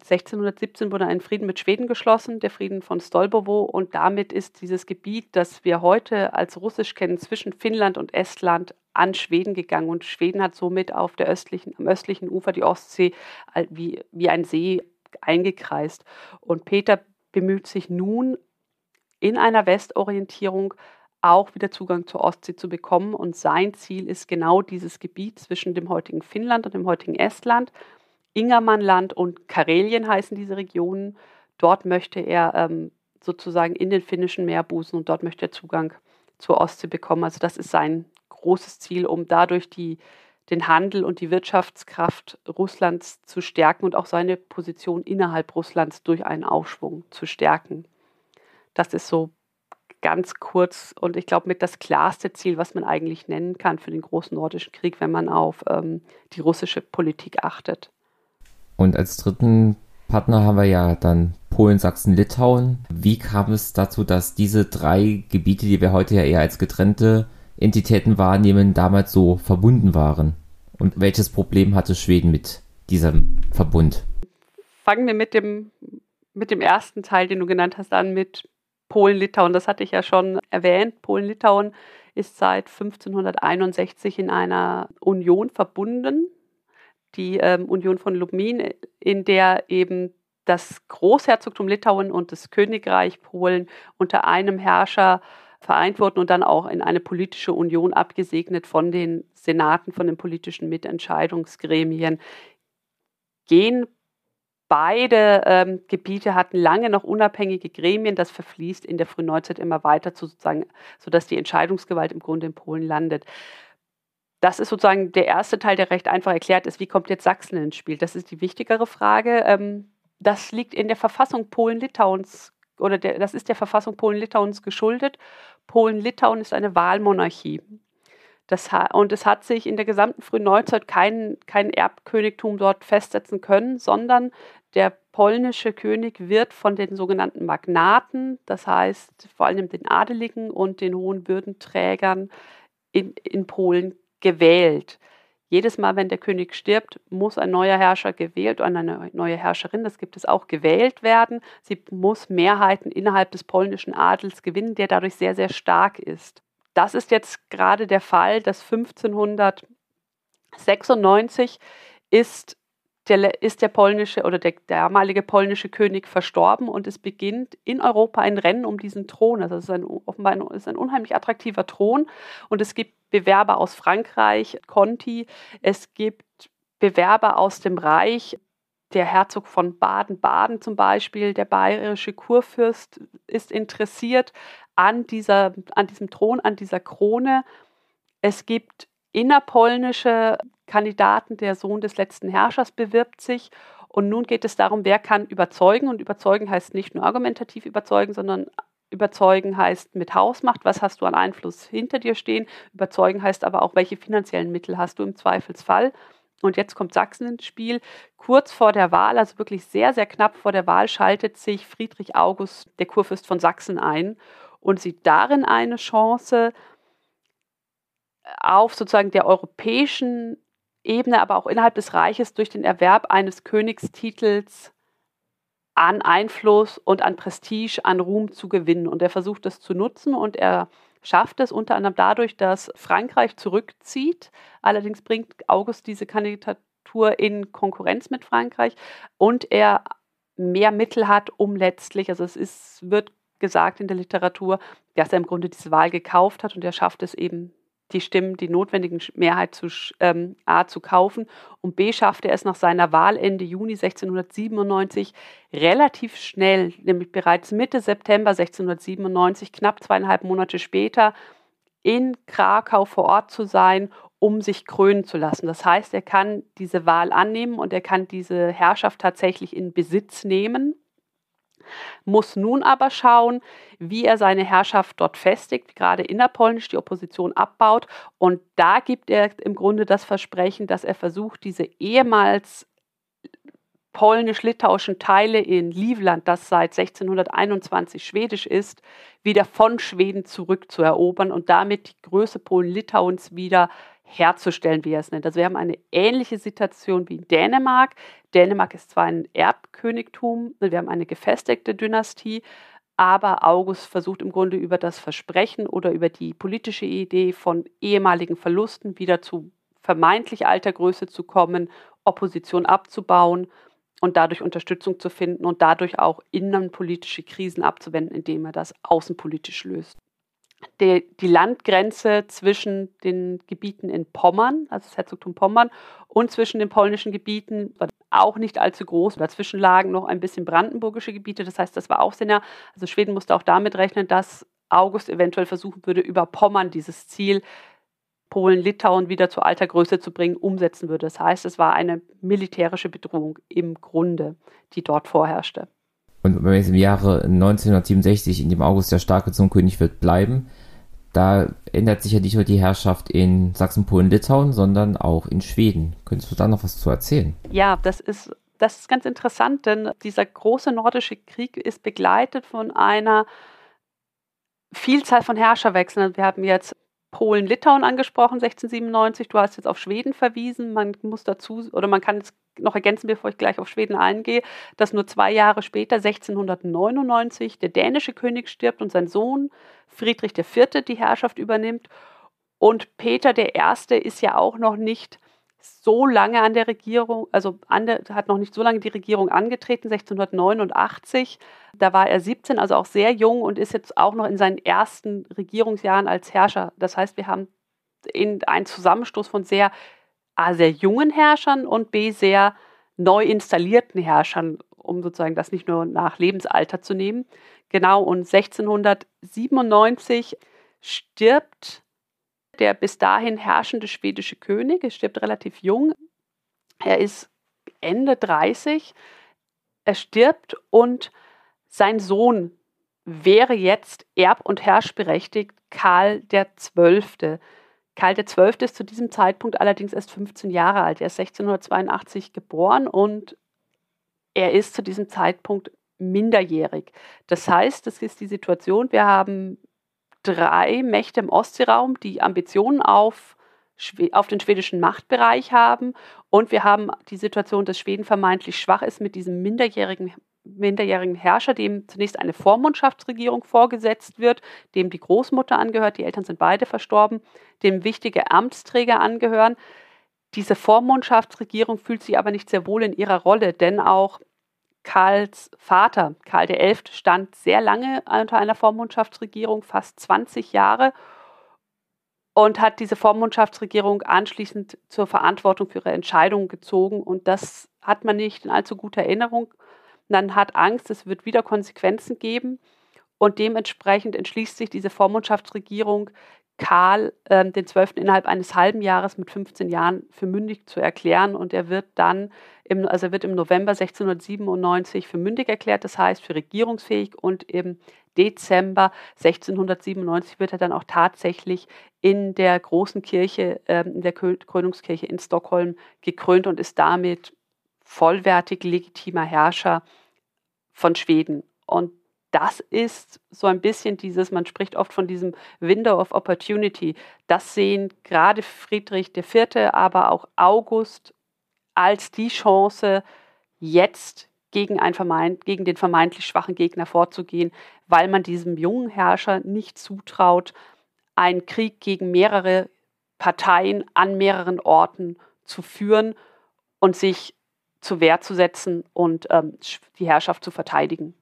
1617 wurde ein Frieden mit Schweden geschlossen, der Frieden von Stolbovo, und damit ist dieses Gebiet, das wir heute als russisch kennen, zwischen Finnland und Estland an Schweden gegangen. Und Schweden hat somit auf der östlichen, am östlichen Ufer die Ostsee wie, wie ein See eingekreist. Und Peter bemüht sich nun in einer Westorientierung auch wieder Zugang zur Ostsee zu bekommen. Und sein Ziel ist genau dieses Gebiet zwischen dem heutigen Finnland und dem heutigen Estland. Ingermannland und Karelien heißen diese Regionen. Dort möchte er ähm, sozusagen in den finnischen Meerbusen und dort möchte er Zugang zur Ostsee bekommen. Also das ist sein großes Ziel, um dadurch die, den Handel und die Wirtschaftskraft Russlands zu stärken und auch seine Position innerhalb Russlands durch einen Aufschwung zu stärken. Das ist so ganz kurz und ich glaube mit das klarste Ziel, was man eigentlich nennen kann für den großen nordischen Krieg, wenn man auf ähm, die russische Politik achtet. Und als dritten Partner haben wir ja dann Polen, Sachsen, Litauen. Wie kam es dazu, dass diese drei Gebiete, die wir heute ja eher als getrennte Entitäten wahrnehmen, damals so verbunden waren? Und welches Problem hatte Schweden mit diesem Verbund? Fangen wir mit dem, mit dem ersten Teil, den du genannt hast, an, mit Polen-Litauen, das hatte ich ja schon erwähnt. Polen-Litauen ist seit 1561 in einer Union verbunden, die ähm, Union von Lubmin, in der eben das Großherzogtum Litauen und das Königreich Polen unter einem Herrscher vereint wurden und dann auch in eine politische Union abgesegnet von den Senaten, von den politischen Mitentscheidungsgremien. Gehen beide ähm, Gebiete hatten lange noch unabhängige Gremien. Das verfließt in der Frühneuzeit immer weiter, zu, sozusagen, sodass die Entscheidungsgewalt im Grunde in Polen landet. Das ist sozusagen der erste Teil, der recht einfach erklärt ist, wie kommt jetzt Sachsen ins Spiel. Das ist die wichtigere Frage. Ähm, das liegt in der Verfassung Polen-Litauens oder der, das ist der Verfassung Polen-Litauens geschuldet. Polen-Litauen ist eine Wahlmonarchie. Das, und es hat sich in der gesamten frühen Neuzeit kein, kein Erbkönigtum dort festsetzen können, sondern der polnische König wird von den sogenannten Magnaten, das heißt vor allem den Adeligen und den hohen Würdenträgern in, in Polen gewählt. Jedes Mal, wenn der König stirbt, muss ein neuer Herrscher gewählt oder eine neue Herrscherin, das gibt es auch, gewählt werden. Sie muss Mehrheiten innerhalb des polnischen Adels gewinnen, der dadurch sehr, sehr stark ist. Das ist jetzt gerade der Fall, dass 1596 ist der, ist der polnische oder der damalige polnische König verstorben und es beginnt in Europa ein Rennen um diesen Thron. Also es ist ein, offenbar ein, ist ein unheimlich attraktiver Thron und es gibt Bewerber aus Frankreich, Conti, es gibt Bewerber aus dem Reich, der Herzog von Baden-Baden zum Beispiel, der bayerische Kurfürst ist interessiert an, dieser, an diesem Thron, an dieser Krone. Es gibt innerpolnische Kandidaten, der Sohn des letzten Herrschers bewirbt sich. Und nun geht es darum, wer kann überzeugen. Und überzeugen heißt nicht nur argumentativ überzeugen, sondern überzeugen heißt mit Hausmacht, was hast du an Einfluss hinter dir stehen. Überzeugen heißt aber auch, welche finanziellen Mittel hast du im Zweifelsfall. Und jetzt kommt Sachsen ins Spiel. Kurz vor der Wahl, also wirklich sehr, sehr knapp vor der Wahl, schaltet sich Friedrich August, der Kurfürst von Sachsen, ein und sieht darin eine Chance, auf sozusagen der europäischen Ebene, aber auch innerhalb des Reiches durch den Erwerb eines Königstitels an Einfluss und an Prestige, an Ruhm zu gewinnen. Und er versucht das zu nutzen und er schafft es unter anderem dadurch, dass Frankreich zurückzieht. Allerdings bringt August diese Kandidatur in Konkurrenz mit Frankreich und er mehr Mittel hat, um letztlich, also es ist, wird gesagt in der Literatur, dass er im Grunde diese Wahl gekauft hat und er schafft es eben die Stimmen, die notwendigen Mehrheit zu, ähm, A zu kaufen und B schaffte es nach seiner Wahl Ende Juni 1697 relativ schnell, nämlich bereits Mitte September 1697, knapp zweieinhalb Monate später, in Krakau vor Ort zu sein, um sich krönen zu lassen. Das heißt, er kann diese Wahl annehmen und er kann diese Herrschaft tatsächlich in Besitz nehmen muss nun aber schauen, wie er seine Herrschaft dort festigt, gerade innerpolnisch die Opposition abbaut. Und da gibt er im Grunde das Versprechen, dass er versucht, diese ehemals polnisch-litauischen Teile in Livland, das seit 1621 schwedisch ist, wieder von Schweden zurückzuerobern und damit die Größe Polen-Litauens wieder herzustellen, wie er es nennt. Also wir haben eine ähnliche Situation wie in Dänemark. Dänemark ist zwar ein Erbkönigtum, wir haben eine gefestigte Dynastie, aber August versucht im Grunde über das Versprechen oder über die politische Idee von ehemaligen Verlusten wieder zu vermeintlich alter Größe zu kommen, Opposition abzubauen und dadurch Unterstützung zu finden und dadurch auch innenpolitische Krisen abzuwenden, indem er das außenpolitisch löst die, die Landgrenze zwischen den Gebieten in Pommern, also das Herzogtum Pommern, und zwischen den polnischen Gebieten war auch nicht allzu groß. Dazwischen lagen noch ein bisschen brandenburgische Gebiete. Das heißt, das war auch sehr nah. Also Schweden musste auch damit rechnen, dass August eventuell versuchen würde, über Pommern dieses Ziel Polen, Litauen wieder zu alter Größe zu bringen, umsetzen würde. Das heißt, es war eine militärische Bedrohung im Grunde, die dort vorherrschte. Und wenn wir jetzt im Jahre 1967, in dem August der Starke zum König wird, bleiben, da ändert sich ja nicht nur die Herrschaft in Sachsen, Polen, Litauen, sondern auch in Schweden. Könntest du da noch was zu erzählen? Ja, das ist, das ist ganz interessant, denn dieser große nordische Krieg ist begleitet von einer Vielzahl von Herrscherwechseln. Wir haben jetzt Polen-Litauen angesprochen, 1697. Du hast jetzt auf Schweden verwiesen. Man muss dazu, oder man kann es noch ergänzen, bevor ich gleich auf Schweden eingehe, dass nur zwei Jahre später, 1699, der dänische König stirbt und sein Sohn Friedrich IV. die Herrschaft übernimmt. Und Peter I. ist ja auch noch nicht so lange an der Regierung, also der, hat noch nicht so lange die Regierung angetreten, 1689. Da war er 17, also auch sehr jung und ist jetzt auch noch in seinen ersten Regierungsjahren als Herrscher. Das heißt, wir haben in einen Zusammenstoß von sehr, A, sehr jungen Herrschern und B, sehr neu installierten Herrschern, um sozusagen das nicht nur nach Lebensalter zu nehmen. Genau, und 1697 stirbt der bis dahin herrschende schwedische König. Er stirbt relativ jung. Er ist Ende 30. Er stirbt und sein Sohn wäre jetzt erb- und herrschberechtigt Karl XII. Karl XII. ist zu diesem Zeitpunkt allerdings erst 15 Jahre alt. Er ist 1682 geboren und er ist zu diesem Zeitpunkt minderjährig. Das heißt, das ist die Situation, wir haben drei Mächte im Ostseeraum, die Ambitionen auf, auf den schwedischen Machtbereich haben. Und wir haben die Situation, dass Schweden vermeintlich schwach ist mit diesem minderjährigen, minderjährigen Herrscher, dem zunächst eine Vormundschaftsregierung vorgesetzt wird, dem die Großmutter angehört, die Eltern sind beide verstorben, dem wichtige Amtsträger angehören. Diese Vormundschaftsregierung fühlt sich aber nicht sehr wohl in ihrer Rolle, denn auch Karls Vater, Karl XI., stand sehr lange unter einer Vormundschaftsregierung, fast 20 Jahre, und hat diese Vormundschaftsregierung anschließend zur Verantwortung für ihre Entscheidungen gezogen. Und das hat man nicht in allzu guter Erinnerung. Man hat Angst, es wird wieder Konsequenzen geben. Und dementsprechend entschließt sich diese Vormundschaftsregierung, Karl äh, den Zwölften innerhalb eines halben Jahres mit 15 Jahren für mündig zu erklären und er wird dann, im, also er wird im November 1697 für mündig erklärt, das heißt für regierungsfähig und im Dezember 1697 wird er dann auch tatsächlich in der großen Kirche, äh, in der Krönungskirche in Stockholm gekrönt und ist damit vollwertig legitimer Herrscher von Schweden. Und das ist so ein bisschen dieses, man spricht oft von diesem Window of Opportunity. Das sehen gerade Friedrich IV., aber auch August als die Chance, jetzt gegen, ein vermeint, gegen den vermeintlich schwachen Gegner vorzugehen, weil man diesem jungen Herrscher nicht zutraut, einen Krieg gegen mehrere Parteien an mehreren Orten zu führen und sich zur Wehr zu setzen und ähm, die Herrschaft zu verteidigen.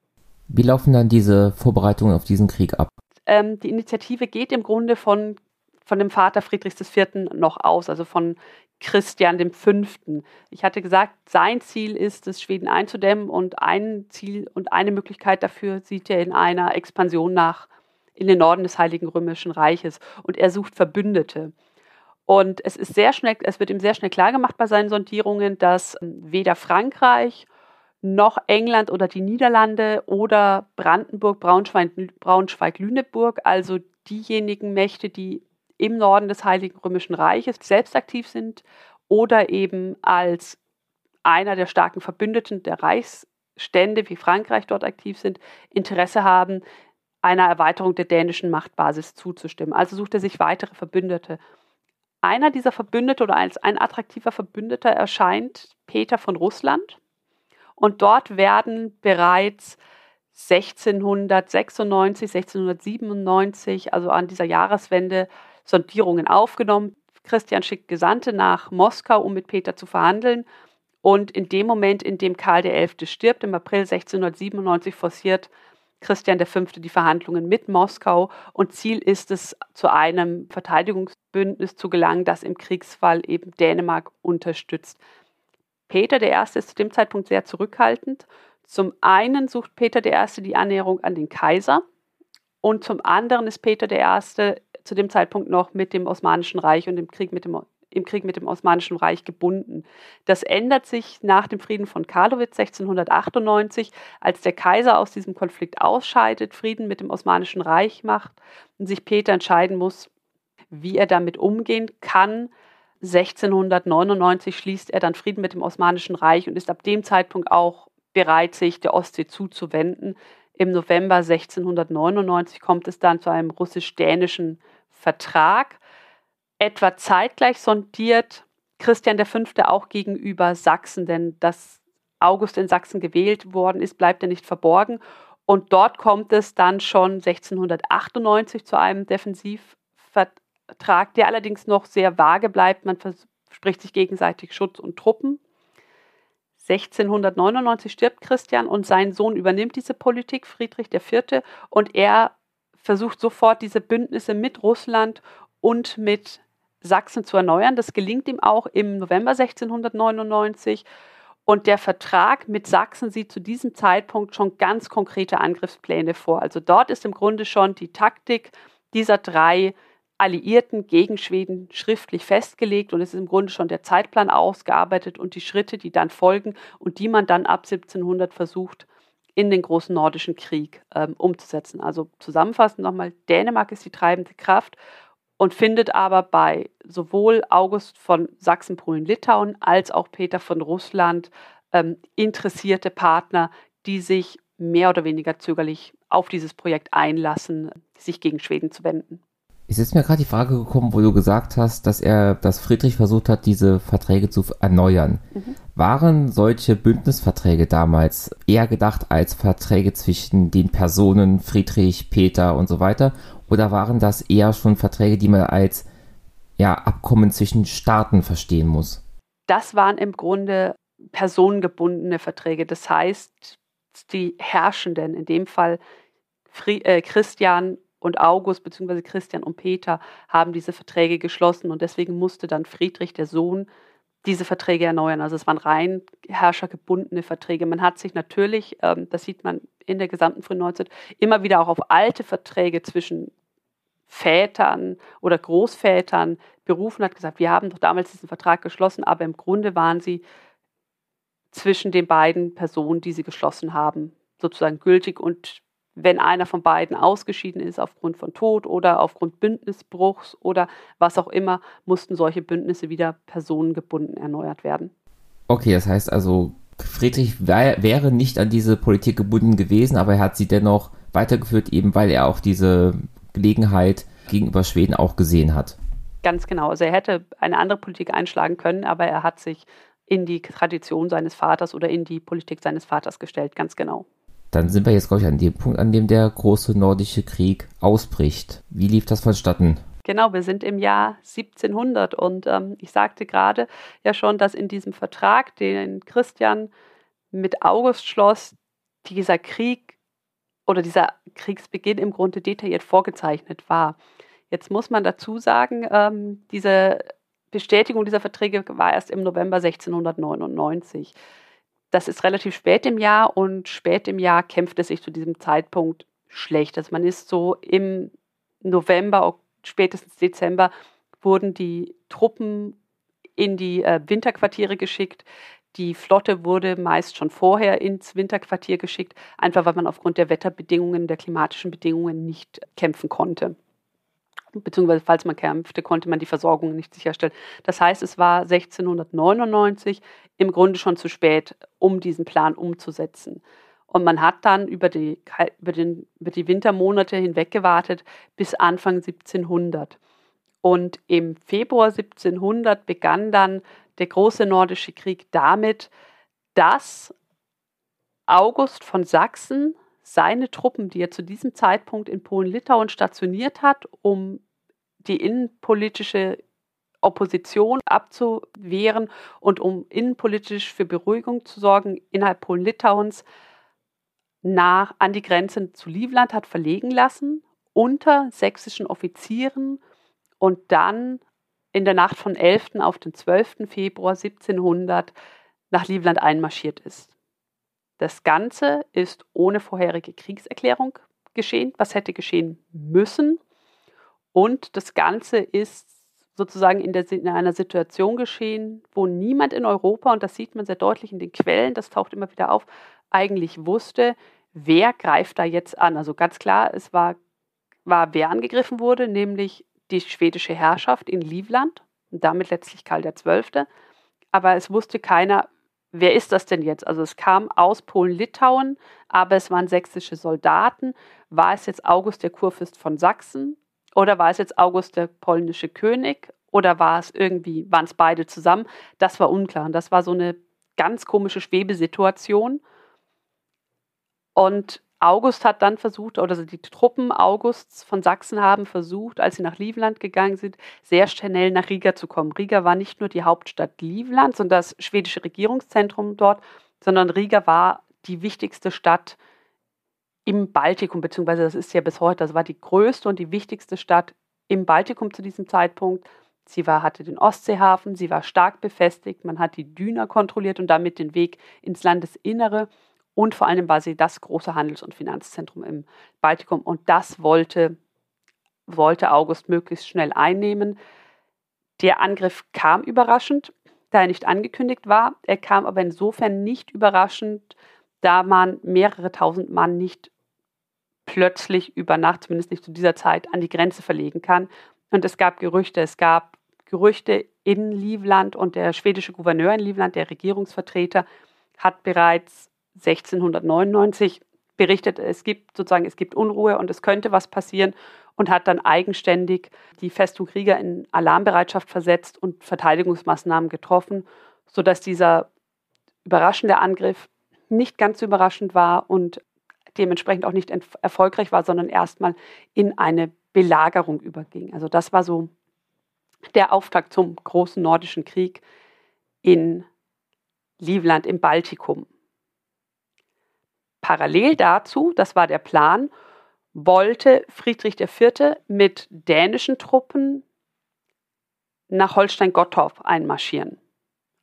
Wie laufen dann diese Vorbereitungen auf diesen Krieg ab? Ähm, die Initiative geht im Grunde von, von dem Vater Friedrichs IV. noch aus, also von Christian V. Ich hatte gesagt, sein Ziel ist es, Schweden einzudämmen und ein Ziel und eine Möglichkeit dafür sieht er in einer Expansion nach in den Norden des Heiligen Römischen Reiches und er sucht Verbündete. Und es ist sehr schnell, es wird ihm sehr schnell klargemacht bei seinen Sondierungen, dass weder Frankreich noch England oder die Niederlande oder Brandenburg, Braunschweig, Braunschweig, Lüneburg, also diejenigen Mächte, die im Norden des Heiligen Römischen Reiches selbst aktiv sind oder eben als einer der starken Verbündeten der Reichsstände wie Frankreich dort aktiv sind, Interesse haben, einer Erweiterung der dänischen Machtbasis zuzustimmen. Also sucht er sich weitere Verbündete. Einer dieser Verbündete oder als ein attraktiver Verbündeter erscheint Peter von Russland. Und dort werden bereits 1696, 1697, also an dieser Jahreswende, Sondierungen aufgenommen. Christian schickt Gesandte nach Moskau, um mit Peter zu verhandeln. Und in dem Moment, in dem Karl XI. stirbt, im April 1697, forciert Christian V. die Verhandlungen mit Moskau. Und Ziel ist es, zu einem Verteidigungsbündnis zu gelangen, das im Kriegsfall eben Dänemark unterstützt. Peter I. ist zu dem Zeitpunkt sehr zurückhaltend. Zum einen sucht Peter I. die Annäherung an den Kaiser und zum anderen ist Peter I. zu dem Zeitpunkt noch mit dem Osmanischen Reich und im Krieg mit dem, im Krieg mit dem Osmanischen Reich gebunden. Das ändert sich nach dem Frieden von Karlowitz 1698, als der Kaiser aus diesem Konflikt ausscheidet, Frieden mit dem Osmanischen Reich macht und sich Peter entscheiden muss, wie er damit umgehen kann 1699 schließt er dann Frieden mit dem Osmanischen Reich und ist ab dem Zeitpunkt auch bereit, sich der Ostsee zuzuwenden. Im November 1699 kommt es dann zu einem russisch-dänischen Vertrag Etwa zeitgleich sondiert Christian V. auch gegenüber Sachsen, denn dass August in Sachsen gewählt worden ist, bleibt ja nicht verborgen. Und dort kommt es dann schon 1698 zu einem Defensivvertrag, der allerdings noch sehr vage bleibt. Man verspricht sich gegenseitig Schutz und Truppen. 1699 stirbt Christian und sein Sohn übernimmt diese Politik, Friedrich IV. Und er versucht sofort diese Bündnisse mit Russland und mit Sachsen zu erneuern. Das gelingt ihm auch im November 1699. Und der Vertrag mit Sachsen sieht zu diesem Zeitpunkt schon ganz konkrete Angriffspläne vor. Also dort ist im Grunde schon die Taktik dieser drei Alliierten gegen Schweden schriftlich festgelegt und es ist im Grunde schon der Zeitplan ausgearbeitet und die Schritte, die dann folgen und die man dann ab 1700 versucht in den großen nordischen Krieg ähm, umzusetzen. Also zusammenfassend nochmal, Dänemark ist die treibende Kraft und findet aber bei sowohl August von Sachsen, Polen, Litauen als auch Peter von Russland ähm, interessierte Partner, die sich mehr oder weniger zögerlich auf dieses Projekt einlassen, sich gegen Schweden zu wenden. Es ist mir gerade die Frage gekommen, wo du gesagt hast, dass er, dass Friedrich versucht hat, diese Verträge zu erneuern. Mhm. Waren solche Bündnisverträge damals eher gedacht als Verträge zwischen den Personen Friedrich, Peter und so weiter? Oder waren das eher schon Verträge, die man als ja, Abkommen zwischen Staaten verstehen muss? Das waren im Grunde personengebundene Verträge. Das heißt, die Herrschenden, in dem Fall äh, Christian und August bzw. Christian und Peter haben diese Verträge geschlossen und deswegen musste dann Friedrich, der Sohn, diese Verträge erneuern. Also es waren rein herrschergebundene Verträge. Man hat sich natürlich, ähm, das sieht man in der gesamten frühen Neuzeit, immer wieder auch auf alte Verträge zwischen Vätern oder Großvätern berufen, hat gesagt, wir haben doch damals diesen Vertrag geschlossen, aber im Grunde waren sie zwischen den beiden Personen, die sie geschlossen haben, sozusagen gültig und wenn einer von beiden ausgeschieden ist aufgrund von Tod oder aufgrund Bündnisbruchs oder was auch immer, mussten solche Bündnisse wieder personengebunden erneuert werden. Okay, das heißt also, Friedrich wär, wäre nicht an diese Politik gebunden gewesen, aber er hat sie dennoch weitergeführt, eben weil er auch diese Gelegenheit gegenüber Schweden auch gesehen hat. Ganz genau. Also er hätte eine andere Politik einschlagen können, aber er hat sich in die Tradition seines Vaters oder in die Politik seines Vaters gestellt, ganz genau. Dann sind wir jetzt, glaube ich, an dem Punkt, an dem der große nordische Krieg ausbricht. Wie lief das vonstatten? Genau, wir sind im Jahr 1700 und ähm, ich sagte gerade ja schon, dass in diesem Vertrag, den Christian mit August schloss, dieser Krieg oder dieser Kriegsbeginn im Grunde detailliert vorgezeichnet war. Jetzt muss man dazu sagen, ähm, diese Bestätigung dieser Verträge war erst im November 1699 das ist relativ spät im Jahr und spät im Jahr kämpft es sich zu diesem Zeitpunkt schlecht. Also man ist so im November, spätestens Dezember wurden die Truppen in die äh, Winterquartiere geschickt. Die Flotte wurde meist schon vorher ins Winterquartier geschickt, einfach weil man aufgrund der Wetterbedingungen, der klimatischen Bedingungen nicht kämpfen konnte beziehungsweise falls man kämpfte, konnte man die Versorgung nicht sicherstellen. Das heißt, es war 1699 im Grunde schon zu spät, um diesen Plan umzusetzen. Und man hat dann über die, über, den, über die Wintermonate hinweg gewartet bis Anfang 1700. Und im Februar 1700 begann dann der große nordische Krieg damit, dass August von Sachsen seine Truppen, die er zu diesem Zeitpunkt in Polen-Litauen stationiert hat, um die innenpolitische Opposition abzuwehren und um innenpolitisch für Beruhigung zu sorgen innerhalb Polen-Litauens nach an die Grenze zu Livland hat verlegen lassen unter sächsischen Offizieren und dann in der Nacht von 11. auf den 12. Februar 1700 nach Livland einmarschiert ist. Das Ganze ist ohne vorherige Kriegserklärung geschehen, was hätte geschehen müssen. Und das Ganze ist sozusagen in, der, in, einer Situation geschehen, wo niemand in Europa, und das sieht man sehr deutlich in den Quellen, das taucht immer wieder auf, eigentlich wusste, wer greift da jetzt an. Also ganz klar, es war, war wer angegriffen wurde, nämlich die schwedische Herrschaft in Livland und damit letztlich Karl XII. Aber es wusste keiner, wer ist das denn jetzt? Also es kam aus Polen-Litauen, aber es waren sächsische Soldaten. War es jetzt August der Kurfürst von Sachsen oder war es jetzt August der polnische König oder war es irgendwie, waren es beide zusammen? Das war unklar. Und das war so eine ganz komische Schwebesituation. Und August hat dann versucht, oder die Truppen Augusts von Sachsen haben versucht, als sie nach Livland gegangen sind, sehr schnell nach Riga zu kommen. Riga war nicht nur die Hauptstadt Livlands und das schwedische Regierungszentrum dort, sondern Riga war die wichtigste Stadt im Baltikum, beziehungsweise das ist ja bis heute, das war die größte und die wichtigste Stadt im Baltikum zu diesem Zeitpunkt. Sie war, hatte den Ostseehafen, sie war stark befestigt, man hat die Düner kontrolliert und damit den Weg ins Landesinnere. Und vor allem war sie das große Handels- und Finanzzentrum im Baltikum. Und das wollte, wollte August möglichst schnell einnehmen. Der Angriff kam überraschend, da er nicht angekündigt war. Er kam aber insofern nicht überraschend, da man mehrere tausend Mann nicht plötzlich über Nacht, zumindest nicht zu dieser Zeit, an die Grenze verlegen kann. Und es gab Gerüchte, es gab Gerüchte in Livland und der schwedische Gouverneur in Livland, der Regierungsvertreter, hat bereits 1699 berichtet, es gibt sozusagen, es gibt Unruhe und es könnte was passieren und hat dann eigenständig die Festung Krieger in Alarmbereitschaft versetzt und Verteidigungsmaßnahmen getroffen, sodass dieser überraschende Angriff nicht ganz überraschend war und dementsprechend auch nicht erfolgreich war, sondern erstmal in eine Belagerung überging. Also das war so der Auftakt zum großen nordischen Krieg in Livland im Baltikum. Parallel dazu, das war der Plan, wollte Friedrich IV. mit dänischen Truppen nach Holstein-Gottorf einmarschieren.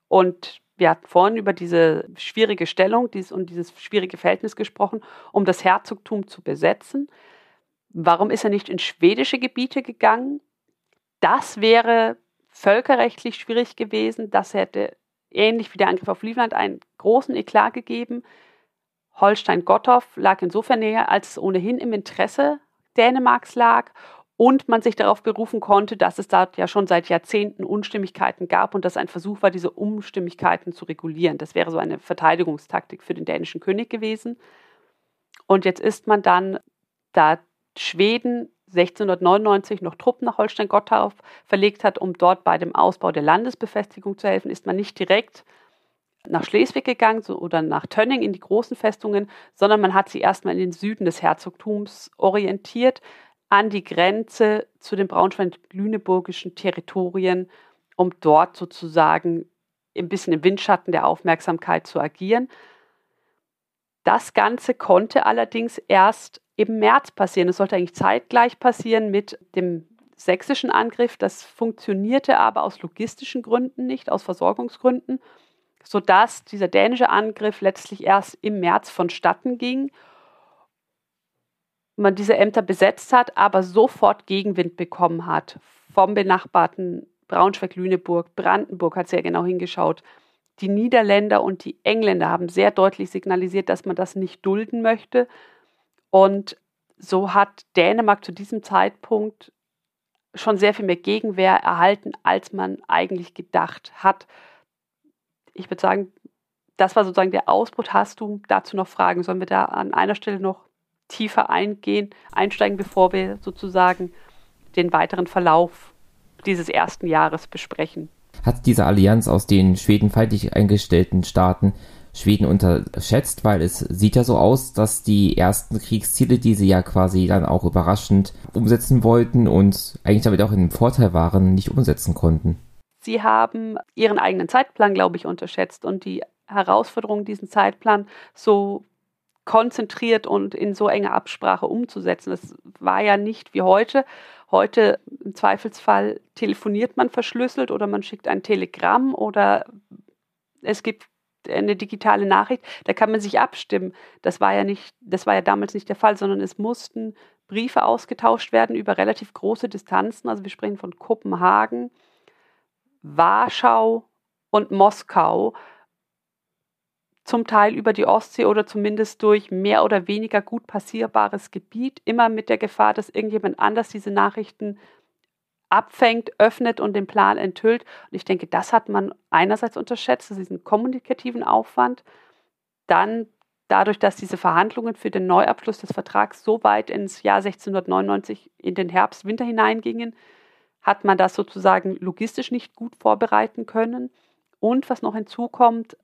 Und wir hatten vorhin über diese schwierige Stellung dies, und dieses schwierige Verhältnis gesprochen, um das Herzogtum zu besetzen. Warum ist er nicht in schwedische Gebiete gegangen? Das wäre völkerrechtlich schwierig gewesen. Das hätte ähnlich wie der Angriff auf Livland einen großen Eklat gegeben. Holstein-Gottorf lag insofern näher, als es ohnehin im Interesse Dänemarks lag und man sich darauf berufen konnte, dass es dort ja schon seit Jahrzehnten Unstimmigkeiten gab und dass ein Versuch war, diese Unstimmigkeiten zu regulieren. Das wäre so eine Verteidigungstaktik für den dänischen König gewesen. Und jetzt ist man dann, da Schweden 1699 noch Truppen nach Holstein-Gottorf verlegt hat, um dort bei dem Ausbau der Landesbefestigung zu helfen, ist man nicht direkt nach Schleswig gegangen so, oder nach Tönning in die großen Festungen, sondern man hat sie erstmal in den Süden des Herzogtums orientiert, an die Grenze zu den braunschweig-lüneburgischen Territorien, um dort sozusagen ein bisschen im Windschatten der Aufmerksamkeit zu agieren. Das Ganze konnte allerdings erst im März passieren. Es sollte eigentlich zeitgleich passieren mit dem sächsischen Angriff. Das funktionierte aber aus logistischen Gründen nicht, aus Versorgungsgründen sodass dieser dänische Angriff letztlich erst im März vonstatten ging. Man diese Ämter besetzt hat, aber sofort Gegenwind bekommen hat vom benachbarten Braunschweig-Lüneburg, Brandenburg hat sehr genau hingeschaut. Die Niederländer und die Engländer haben sehr deutlich signalisiert, dass man das nicht dulden möchte. Und so hat Dänemark zu diesem Zeitpunkt schon sehr viel mehr Gegenwehr erhalten, als man eigentlich gedacht hat ich würde sagen, das war sozusagen der Ausbruch. Hast du dazu noch Fragen? Sollen wir da an einer Stelle noch tiefer eingehen, einsteigen, bevor wir sozusagen den weiteren Verlauf dieses ersten Jahres besprechen? Hat diese Allianz aus den schwedenfeindlich eingestellten Staaten Schweden unterschätzt, weil es sieht ja so aus, dass die ersten Kriegsziele, die sie ja quasi dann auch überraschend umsetzen wollten und eigentlich damit auch in Vorteil waren, nicht umsetzen konnten. Sie haben ihren eigenen Zeitplan, glaube ich, unterschätzt und die Herausforderung, diesen Zeitplan so konzentriert und in so enger Absprache umzusetzen. Das war ja nicht wie heute. Heute im Zweifelsfall telefoniert man verschlüsselt oder man schickt ein Telegramm oder es gibt eine digitale Nachricht, da kann man sich abstimmen. Das war ja nicht, das war ja damals nicht der Fall, sondern es mussten Briefe ausgetauscht werden über relativ große Distanzen. Also wir sprechen von Kopenhagen Warschau und Moskau zum Teil über die Ostsee oder zumindest durch mehr oder weniger gut passierbares Gebiet, immer mit der Gefahr, dass irgendjemand anders diese Nachrichten abfängt, öffnet und den Plan enthüllt. Und ich denke, das hat man einerseits unterschätzt, diesen kommunikativen Aufwand. Dann dadurch, dass diese Verhandlungen für den Neuabschluss des Vertrags so weit ins Jahr 1699 in den Herbst, Winter hineingingen, hat man das sozusagen logistisch nicht gut vorbereiten können. Und was noch hinzukommt,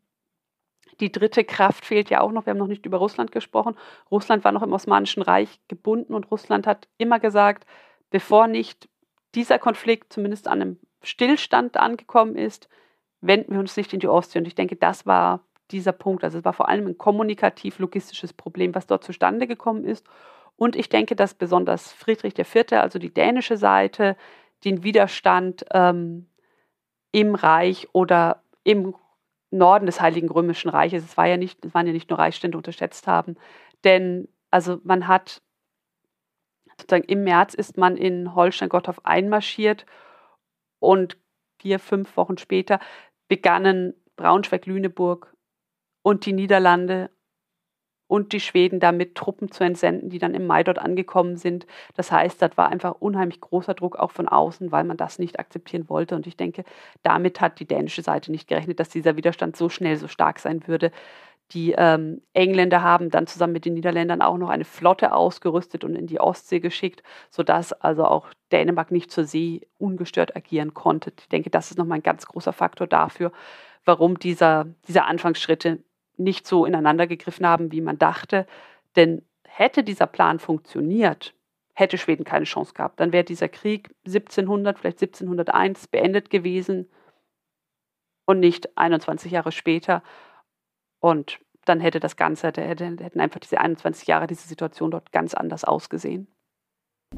die dritte Kraft fehlt ja auch noch. Wir haben noch nicht über Russland gesprochen. Russland war noch im Osmanischen Reich gebunden und Russland hat immer gesagt, bevor nicht dieser Konflikt zumindest an einem Stillstand angekommen ist, wenden wir uns nicht in die Ostsee. Und ich denke, das war dieser Punkt. Also es war vor allem ein kommunikativ-logistisches Problem, was dort zustande gekommen ist. Und ich denke, dass besonders Friedrich IV., also die dänische Seite, den Widerstand ähm, im Reich oder im Norden des Heiligen Römischen Reiches, es war ja nicht, es waren ja nicht nur Reichsstände unterschätzt haben, denn also man hat sozusagen im März ist man in Holstein-Gottorf einmarschiert und vier, fünf Wochen später begannen Braunschweig-Lüneburg und die Niederlande und die Schweden damit Truppen zu entsenden, die dann im Mai dort angekommen sind. Das heißt, das war einfach unheimlich großer Druck auch von außen, weil man das nicht akzeptieren wollte. Und ich denke, damit hat die dänische Seite nicht gerechnet, dass dieser Widerstand so schnell so stark sein würde. Die ähm, Engländer haben dann zusammen mit den Niederländern auch noch eine Flotte ausgerüstet und in die Ostsee geschickt, sodass also auch Dänemark nicht zur See ungestört agieren konnte. Ich denke, das ist nochmal ein ganz großer Faktor dafür, warum dieser, diese Anfangsschritte nicht so ineinander gegriffen haben, wie man dachte. Denn hätte dieser Plan funktioniert, hätte Schweden keine Chance gehabt. Dann wäre dieser Krieg 1700, vielleicht 1701 beendet gewesen und nicht 21 Jahre später. Und dann hätte das Ganze, hätten einfach diese 21 Jahre, diese Situation dort ganz anders ausgesehen.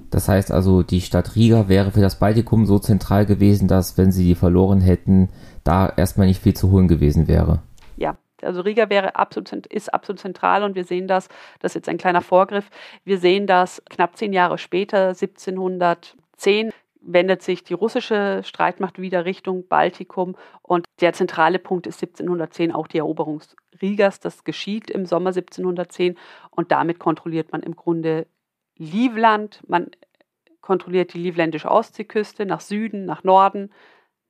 Das heißt also, die Stadt Riga wäre für das Baltikum so zentral gewesen, dass, wenn sie die verloren hätten, da erstmal nicht viel zu holen gewesen wäre. Also Riga wäre absolut, ist absolut zentral und wir sehen das, das ist jetzt ein kleiner Vorgriff, wir sehen das knapp zehn Jahre später, 1710, wendet sich die russische Streitmacht wieder Richtung Baltikum und der zentrale Punkt ist 1710 auch die Eroberung Rigas. Das geschieht im Sommer 1710 und damit kontrolliert man im Grunde Livland, man kontrolliert die livländische Ostseeküste nach Süden, nach Norden,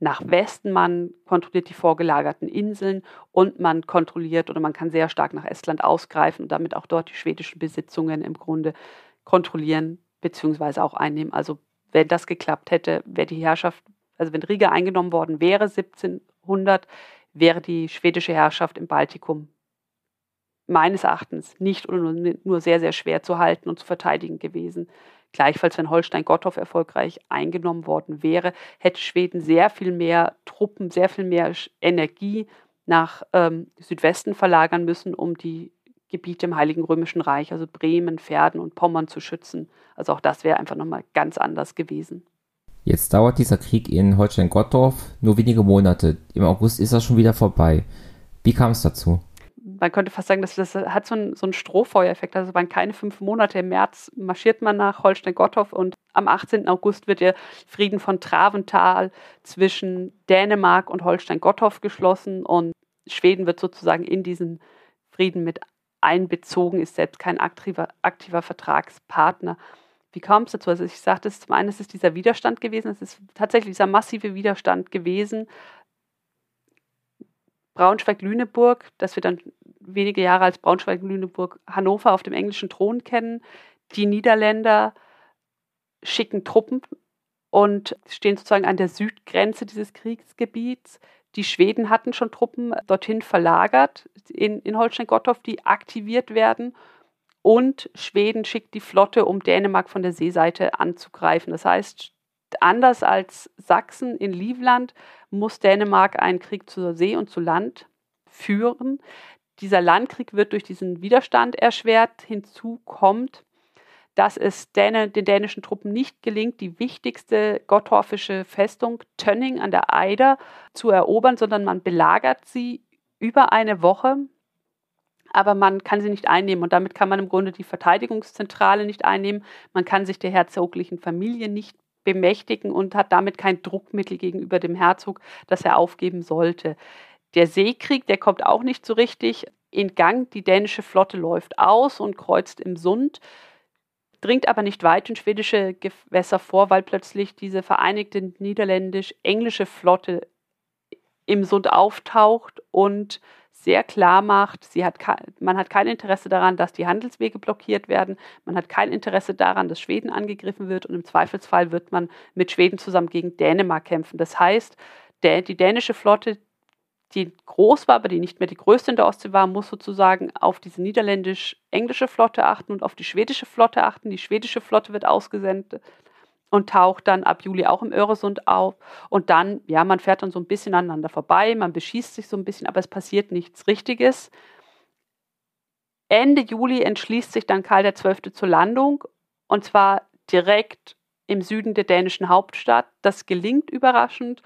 nach Westen, man kontrolliert die vorgelagerten Inseln und man kontrolliert oder man kann sehr stark nach Estland ausgreifen und damit auch dort die schwedischen Besitzungen im Grunde kontrollieren bzw. auch einnehmen. Also wenn das geklappt hätte, wäre die Herrschaft, also wenn Riga eingenommen worden wäre 1700, wäre die schwedische Herrschaft im Baltikum meines Erachtens nicht oder nur, nur sehr, sehr schwer zu halten und zu verteidigen gewesen. Gleichfalls, wenn Holstein-Gottorf erfolgreich eingenommen worden wäre, hätte Schweden sehr viel mehr Truppen, sehr viel mehr Energie nach ähm, Südwesten verlagern müssen, um die Gebiete im Heiligen Römischen Reich, also Bremen, Verden und Pommern zu schützen. Also auch das wäre einfach nochmal ganz anders gewesen. Jetzt dauert dieser Krieg in Holstein-Gottorf nur wenige Monate. Im August ist er schon wieder vorbei. Wie kam es dazu? Man könnte fast sagen, dass das hat so einen, so einen Strohfeuereffekt. Also waren keine fünf Monate. Im März marschiert man nach Holstein-Gottorf und am 18. August wird der Frieden von Traventhal zwischen Dänemark und Holstein-Gottorf geschlossen und Schweden wird sozusagen in diesen Frieden mit einbezogen, ist selbst kein aktiver, aktiver Vertragspartner. Wie kam es dazu? Also ich sagte es zum einen, es ist dieser Widerstand gewesen, es ist tatsächlich dieser massive Widerstand gewesen. Braunschweig-Lüneburg, das wir dann wenige Jahre als Braunschweig-Lüneburg Hannover auf dem englischen Thron kennen. Die Niederländer schicken Truppen und stehen sozusagen an der Südgrenze dieses Kriegsgebiets. Die Schweden hatten schon Truppen dorthin verlagert in, in Holstein-Gottorf, die aktiviert werden. Und Schweden schickt die Flotte, um Dänemark von der Seeseite anzugreifen. Das heißt, anders als Sachsen in Livland muss Dänemark einen Krieg zur See und zu Land führen dieser Landkrieg wird durch diesen Widerstand erschwert. Hinzu kommt, dass es Däne, den dänischen Truppen nicht gelingt, die wichtigste gottorfische Festung Tönning an der Eider zu erobern, sondern man belagert sie über eine Woche, aber man kann sie nicht einnehmen und damit kann man im Grunde die Verteidigungszentrale nicht einnehmen. Man kann sich der herzoglichen Familie nicht bemächtigen und hat damit kein Druckmittel gegenüber dem Herzog, das er aufgeben sollte. Der Seekrieg, der kommt auch nicht so richtig in Gang. Die dänische Flotte läuft aus und kreuzt im Sund, dringt aber nicht weit in schwedische Gewässer vor, weil plötzlich diese vereinigte niederländisch-englische Flotte im Sund auftaucht und sehr klar macht, sie hat, man hat kein Interesse daran, dass die Handelswege blockiert werden, man hat kein Interesse daran, dass Schweden angegriffen wird und im Zweifelsfall wird man mit Schweden zusammen gegen Dänemark kämpfen. Das heißt, die dänische Flotte, die groß war, aber die nicht mehr die größte in der Ostsee war, muss sozusagen auf diese niederländisch-englische Flotte achten und auf die schwedische Flotte achten. Die schwedische Flotte wird ausgesendet und taucht dann ab Juli auch im Öresund auf. Und dann, ja, man fährt dann so ein bisschen aneinander vorbei, man beschießt sich so ein bisschen, aber es passiert nichts Richtiges. Ende Juli entschließt sich dann Karl XII. zur Landung und zwar direkt im Süden der dänischen Hauptstadt. Das gelingt überraschend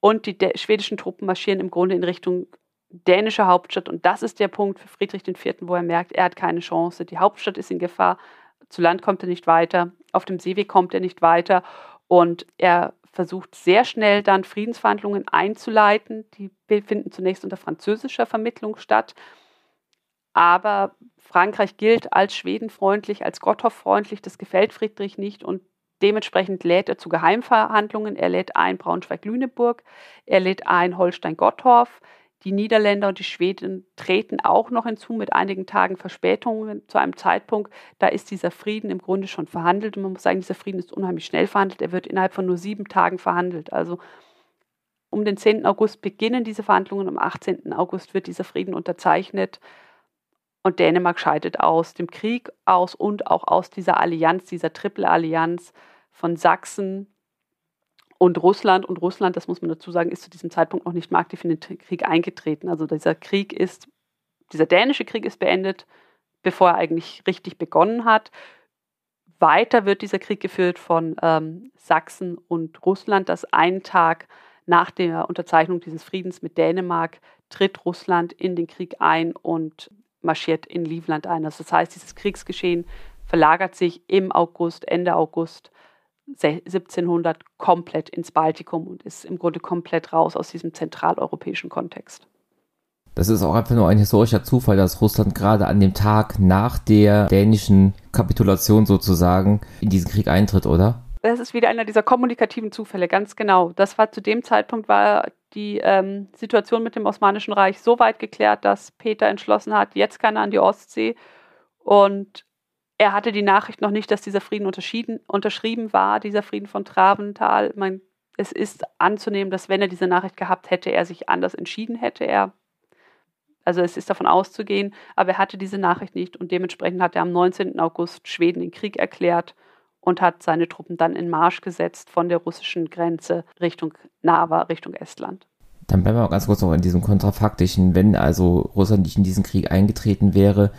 und die schwedischen Truppen marschieren im Grunde in Richtung dänische Hauptstadt. Und das ist der Punkt für Friedrich IV., wo er merkt, er hat keine Chance. Die Hauptstadt ist in Gefahr. Zu Land kommt er nicht weiter. Auf dem Seeweg kommt er nicht weiter. Und er versucht sehr schnell dann Friedensverhandlungen einzuleiten. Die finden zunächst unter französischer Vermittlung statt. Aber Frankreich gilt als schwedenfreundlich, als Gottorf-freundlich. Das gefällt Friedrich nicht. Und Dementsprechend lädt er zu Geheimverhandlungen. Er lädt ein Braunschweig-Lüneburg, er lädt ein Holstein-Gottorf. Die Niederländer und die Schweden treten auch noch hinzu mit einigen Tagen Verspätungen zu einem Zeitpunkt. Da ist dieser Frieden im Grunde schon verhandelt. Und man muss sagen, dieser Frieden ist unheimlich schnell verhandelt. Er wird innerhalb von nur sieben Tagen verhandelt. Also um den 10. August beginnen diese Verhandlungen. Am 18. August wird dieser Frieden unterzeichnet. Und Dänemark scheidet aus dem Krieg aus und auch aus dieser Allianz, dieser Triple-Allianz von Sachsen und Russland. Und Russland, das muss man dazu sagen, ist zu diesem Zeitpunkt noch nicht mehr aktiv in den Krieg eingetreten. Also dieser Krieg ist, dieser dänische Krieg ist beendet, bevor er eigentlich richtig begonnen hat. Weiter wird dieser Krieg geführt von ähm, Sachsen und Russland, das einen Tag nach der Unterzeichnung dieses Friedens mit Dänemark tritt Russland in den Krieg ein und marschiert in Livland ein. Also das heißt, dieses Kriegsgeschehen verlagert sich im August, Ende August 1700 komplett ins Baltikum und ist im Grunde komplett raus aus diesem zentraleuropäischen Kontext. Das ist auch einfach nur ein historischer Zufall, dass Russland gerade an dem Tag nach der dänischen Kapitulation sozusagen in diesen Krieg eintritt, oder? Das ist wieder einer dieser kommunikativen Zufälle, ganz genau. Das war zu dem Zeitpunkt war die ähm, Situation mit dem Osmanischen Reich so weit geklärt, dass Peter entschlossen hat, jetzt kann er an die Ostsee. Und er hatte die Nachricht noch nicht, dass dieser Frieden unterschrieben war, dieser Frieden von Traventhal. Man, es ist anzunehmen, dass wenn er diese Nachricht gehabt hätte, er sich anders entschieden hätte. Er, also es ist davon auszugehen, aber er hatte diese Nachricht nicht und dementsprechend hat er am 19. August Schweden den Krieg erklärt und hat seine Truppen dann in Marsch gesetzt von der russischen Grenze Richtung Narva, Richtung Estland. Dann bleiben wir mal ganz kurz noch in diesem kontrafaktischen. Wenn also Russland nicht in diesen Krieg eingetreten wäre,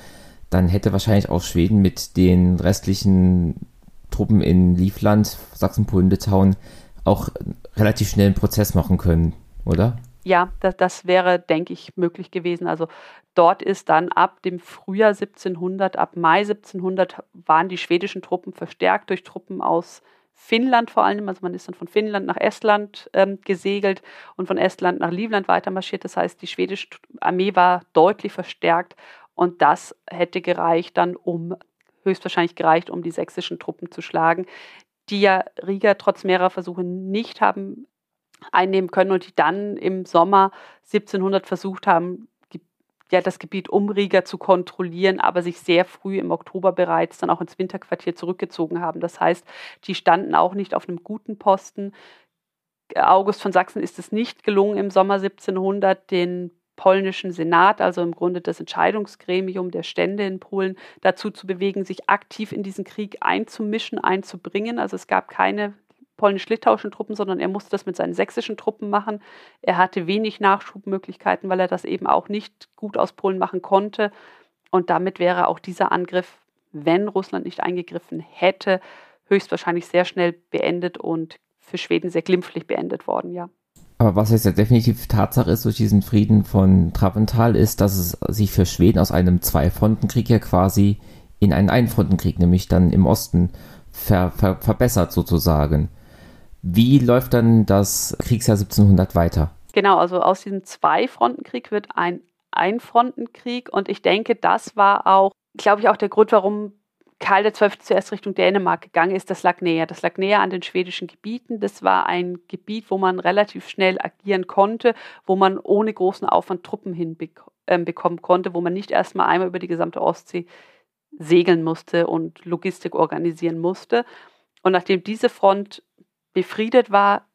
dann hätte wahrscheinlich auch Schweden mit den restlichen Truppen in Livland, Sachsen, Polen, Litauen auch relativ schnell einen Prozess machen können, oder? Ja, das, das wäre, denke ich, möglich gewesen. Also dort ist dann ab dem Frühjahr 1700, ab Mai 1700 waren die schwedischen Truppen verstärkt durch Truppen aus Finnland vor allem. Also man ist dann von Finnland nach Estland ähm, gesegelt und von Estland nach Livland weitermarschiert. Das heißt, die schwedische Armee war deutlich verstärkt und das hätte gereicht dann, um höchstwahrscheinlich gereicht, um die sächsischen Truppen zu schlagen, die ja Riga trotz mehrerer Versuche nicht haben einnehmen können und die dann im Sommer 1700 versucht haben, ja, das Gebiet um Riga zu kontrollieren, aber sich sehr früh im Oktober bereits dann auch ins Winterquartier zurückgezogen haben. Das heißt, die standen auch nicht auf einem guten Posten. August von Sachsen ist es nicht gelungen, im Sommer 1700 den polnischen Senat, also im Grunde das Entscheidungsgremium der Stände in Polen, dazu zu bewegen, sich aktiv in diesen Krieg einzumischen, einzubringen. Also es gab keine polnisch-litauischen Truppen, sondern er musste das mit seinen sächsischen Truppen machen. Er hatte wenig Nachschubmöglichkeiten, weil er das eben auch nicht gut aus Polen machen konnte. Und damit wäre auch dieser Angriff, wenn Russland nicht eingegriffen hätte, höchstwahrscheinlich sehr schnell beendet und für Schweden sehr glimpflich beendet worden, ja. Aber was jetzt ja definitiv Tatsache ist durch diesen Frieden von Traventhal, ist, dass es sich für Schweden aus einem Zwei-Fronten-Krieg ja quasi in einen Ein-Fronten-Krieg, nämlich dann im Osten, ver ver verbessert sozusagen. Wie läuft dann das Kriegsjahr 1700 weiter? Genau, also aus diesem Zwei-Fronten-Krieg wird ein Ein-Fronten-Krieg und ich denke, das war auch, glaube ich, auch der Grund, warum Karl XII. zuerst Richtung Dänemark gegangen ist. Das lag näher. Das lag näher an den schwedischen Gebieten. Das war ein Gebiet, wo man relativ schnell agieren konnte, wo man ohne großen Aufwand Truppen hinbekommt ähm, bekommen konnte, wo man nicht erstmal einmal über die gesamte Ostsee segeln musste und Logistik organisieren musste. Und nachdem diese Front befriedet war,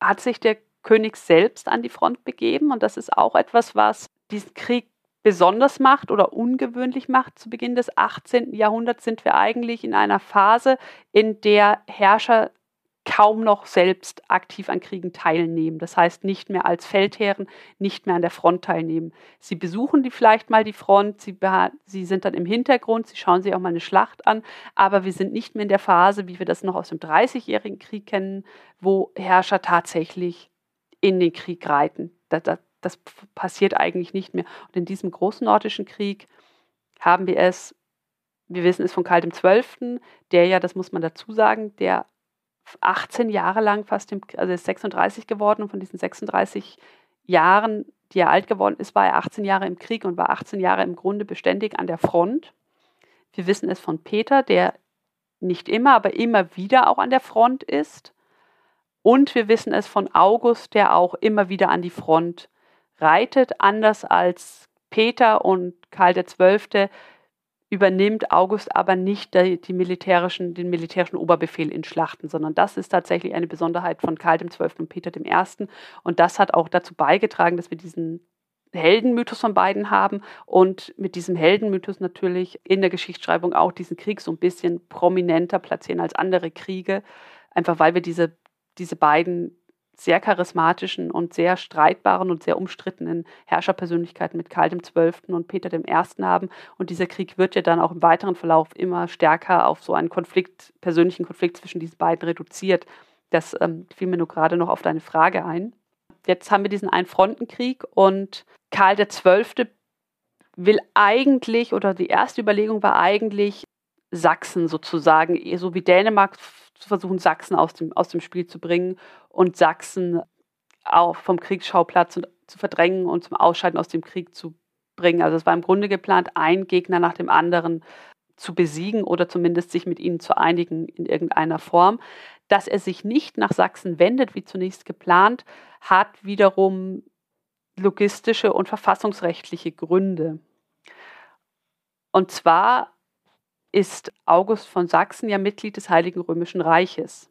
hat sich der König selbst an die Front begeben. Und das ist auch etwas, was diesen Krieg besonders macht oder ungewöhnlich macht. Zu Beginn des 18. Jahrhunderts sind wir eigentlich in einer Phase, in der Herrscher kaum noch selbst aktiv an Kriegen teilnehmen. Das heißt, nicht mehr als Feldherren, nicht mehr an der Front teilnehmen. Sie besuchen die vielleicht mal die Front, sie, sie sind dann im Hintergrund, sie schauen sich auch mal eine Schlacht an, aber wir sind nicht mehr in der Phase, wie wir das noch aus dem Dreißigjährigen Krieg kennen, wo Herrscher tatsächlich in den Krieg reiten. Das, das, das passiert eigentlich nicht mehr. Und in diesem großen nordischen Krieg haben wir es, wir wissen es von Karl XII., der ja, das muss man dazu sagen, der 18 Jahre lang fast, im, also ist 36 geworden und von diesen 36 Jahren, die er alt geworden ist, war er 18 Jahre im Krieg und war 18 Jahre im Grunde beständig an der Front. Wir wissen es von Peter, der nicht immer, aber immer wieder auch an der Front ist. Und wir wissen es von August, der auch immer wieder an die Front reitet. Anders als Peter und Karl XII. Übernimmt August aber nicht die, die militärischen, den militärischen Oberbefehl in Schlachten, sondern das ist tatsächlich eine Besonderheit von Karl XII. und Peter I. Und das hat auch dazu beigetragen, dass wir diesen Heldenmythos von beiden haben und mit diesem Heldenmythos natürlich in der Geschichtsschreibung auch diesen Krieg so ein bisschen prominenter platzieren als andere Kriege, einfach weil wir diese diese beiden sehr charismatischen und sehr streitbaren und sehr umstrittenen Herrscherpersönlichkeiten mit Karl XII. und Peter I. haben. Und dieser Krieg wird ja dann auch im weiteren Verlauf immer stärker auf so einen Konflikt, persönlichen Konflikt zwischen diesen beiden reduziert. Das ähm, fiel mir nur gerade noch auf deine Frage ein. Jetzt haben wir diesen Einfrontenkrieg und Karl XII. will eigentlich, oder die erste Überlegung war eigentlich, Sachsen sozusagen, so wie Dänemark zu versuchen, Sachsen aus dem, aus dem Spiel zu bringen und Sachsen auch vom Kriegsschauplatz zu verdrängen und zum Ausscheiden aus dem Krieg zu bringen. Also es war im Grunde geplant, einen Gegner nach dem anderen zu besiegen oder zumindest sich mit ihnen zu einigen in irgendeiner Form. Dass er sich nicht nach Sachsen wendet, wie zunächst geplant, hat wiederum logistische und verfassungsrechtliche Gründe. Und zwar ist August von Sachsen ja Mitglied des Heiligen Römischen Reiches.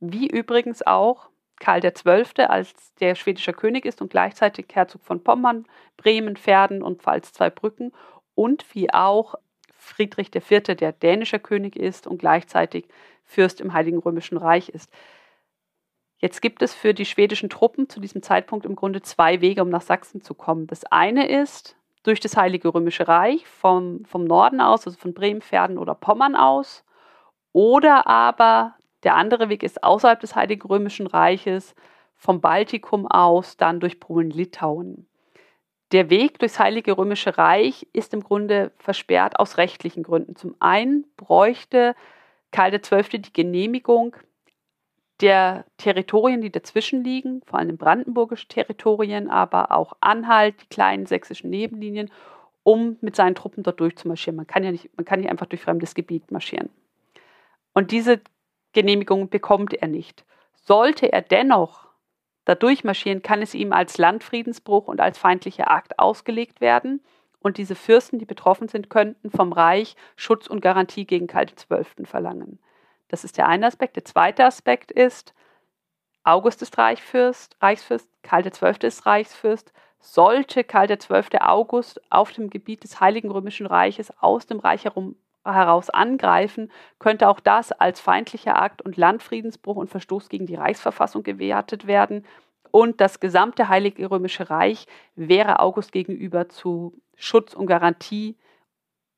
Wie übrigens auch Karl XII. als der schwedischer König ist und gleichzeitig Herzog von Pommern, Bremen, Verden und Pfalz-Zweibrücken und wie auch Friedrich IV., der dänischer König ist und gleichzeitig Fürst im Heiligen Römischen Reich ist. Jetzt gibt es für die schwedischen Truppen zu diesem Zeitpunkt im Grunde zwei Wege, um nach Sachsen zu kommen. Das eine ist, durch das Heilige Römische Reich vom, vom Norden aus, also von Bremen, Pferden oder Pommern aus. Oder aber der andere Weg ist außerhalb des Heiligen Römischen Reiches, vom Baltikum aus, dann durch Polen-Litauen. Der Weg durchs Heilige Römische Reich ist im Grunde versperrt aus rechtlichen Gründen. Zum einen bräuchte Karl XII. die Genehmigung der Territorien, die dazwischen liegen, vor allem brandenburgische Territorien, aber auch Anhalt, die kleinen sächsischen Nebenlinien, um mit seinen Truppen dort durchzumarschieren. Man kann ja nicht, man kann nicht einfach durch fremdes Gebiet marschieren. Und diese Genehmigung bekommt er nicht. Sollte er dennoch da durchmarschieren, kann es ihm als Landfriedensbruch und als feindlicher Akt ausgelegt werden. Und diese Fürsten, die betroffen sind, könnten vom Reich Schutz und Garantie gegen Karl XII. verlangen. Das ist der eine Aspekt. Der zweite Aspekt ist, August ist Reichsfürst, Reichsfürst, Karl XII. ist Reichsfürst. Sollte Karl XII. August auf dem Gebiet des Heiligen Römischen Reiches aus dem Reich herum, heraus angreifen, könnte auch das als feindlicher Akt und Landfriedensbruch und Verstoß gegen die Reichsverfassung gewertet werden. Und das gesamte Heilige Römische Reich wäre August gegenüber zu Schutz und Garantie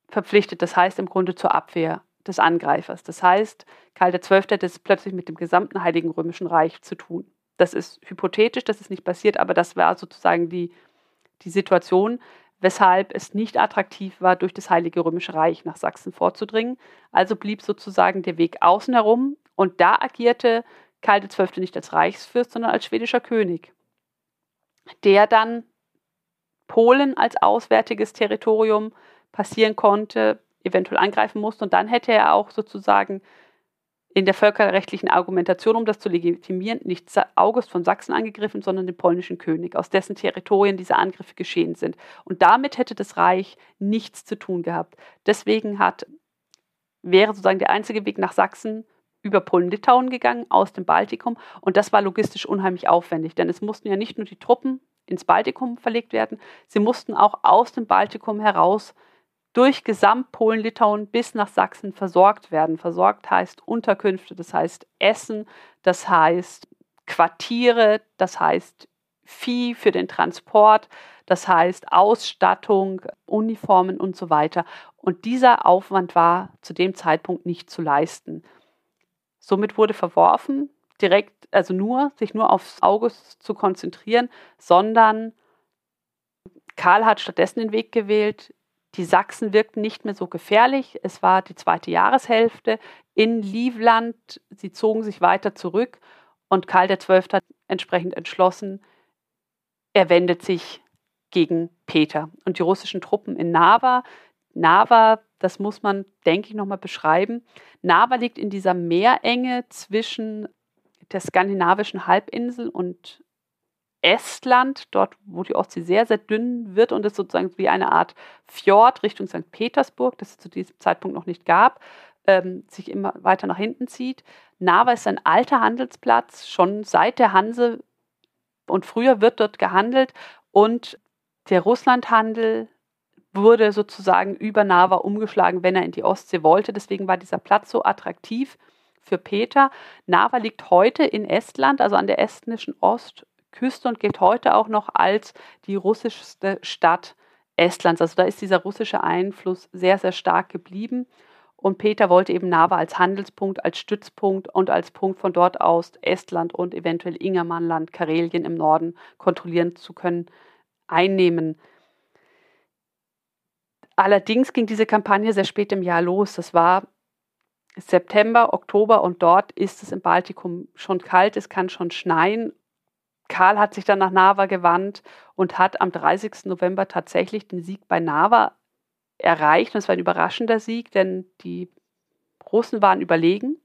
verpflichtet, das heißt im Grunde zur Abwehr des Angreifers. Das heißt, Karl XII. hat es plötzlich mit dem gesamten Heiligen Römischen Reich zu tun. Das ist hypothetisch, das ist nicht passiert, aber das war sozusagen die, die Situation, weshalb es nicht attraktiv war, durch das Heilige Römische Reich nach Sachsen vorzudringen. Also blieb sozusagen der Weg außen herum und da agierte Karl XII. nicht als Reichsfürst, sondern als schwedischer König, der dann Polen als auswärtiges Territorium passieren konnte, eventuell angreifen musste. Und dann hätte er auch sozusagen in der völkerrechtlichen Argumentation, um das zu legitimieren, nicht August von Sachsen angegriffen, sondern den polnischen König, aus dessen Territorien diese Angriffe geschehen sind. Und damit hätte das Reich nichts zu tun gehabt. Deswegen hat, wäre sozusagen der einzige Weg nach Sachsen über Polen-Litauen gegangen, aus dem Baltikum. Und das war logistisch unheimlich aufwendig, denn es mussten ja nicht nur die Truppen ins Baltikum verlegt werden, sie mussten auch aus dem Baltikum heraus durch Gesamtpolen, Litauen bis nach Sachsen versorgt werden. Versorgt heißt Unterkünfte, das heißt Essen, das heißt Quartiere, das heißt Vieh für den Transport, das heißt Ausstattung, Uniformen und so weiter. Und dieser Aufwand war zu dem Zeitpunkt nicht zu leisten. Somit wurde verworfen, direkt, also nur, sich nur aufs August zu konzentrieren, sondern Karl hat stattdessen den Weg gewählt, die Sachsen wirkten nicht mehr so gefährlich. Es war die zweite Jahreshälfte in Livland. Sie zogen sich weiter zurück und Karl XII. hat entsprechend entschlossen, er wendet sich gegen Peter. Und die russischen Truppen in Nava, Nava, das muss man, denke ich, nochmal beschreiben. Nava liegt in dieser Meerenge zwischen der skandinavischen Halbinsel und Estland, dort wo die Ostsee sehr, sehr dünn wird und es sozusagen wie eine Art Fjord Richtung St. Petersburg, das es zu diesem Zeitpunkt noch nicht gab, ähm, sich immer weiter nach hinten zieht. Nava ist ein alter Handelsplatz, schon seit der Hanse und früher wird dort gehandelt und der Russlandhandel wurde sozusagen über Nava umgeschlagen, wenn er in die Ostsee wollte. Deswegen war dieser Platz so attraktiv für Peter. Nava liegt heute in Estland, also an der estnischen Ost- Küste und gilt heute auch noch als die russischste Stadt Estlands. Also da ist dieser russische Einfluss sehr, sehr stark geblieben. Und Peter wollte eben Nava als Handelspunkt, als Stützpunkt und als Punkt von dort aus Estland und eventuell Ingermannland, Karelien im Norden kontrollieren zu können, einnehmen. Allerdings ging diese Kampagne sehr spät im Jahr los. Das war September, Oktober und dort ist es im Baltikum schon kalt, es kann schon schneien Karl hat sich dann nach Nava gewandt und hat am 30. November tatsächlich den Sieg bei Nava erreicht. Und es war ein überraschender Sieg, denn die Russen waren überlegen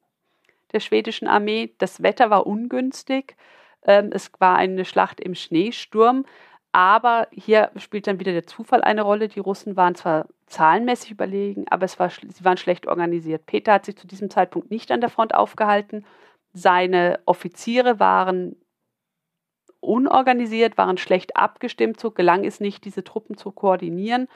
der schwedischen Armee. Das Wetter war ungünstig. Ähm, es war eine Schlacht im Schneesturm. Aber hier spielt dann wieder der Zufall eine Rolle. Die Russen waren zwar zahlenmäßig überlegen, aber es war, sie waren schlecht organisiert. Peter hat sich zu diesem Zeitpunkt nicht an der Front aufgehalten. Seine Offiziere waren unorganisiert, waren schlecht abgestimmt, so gelang es nicht, diese Truppen zu koordinieren.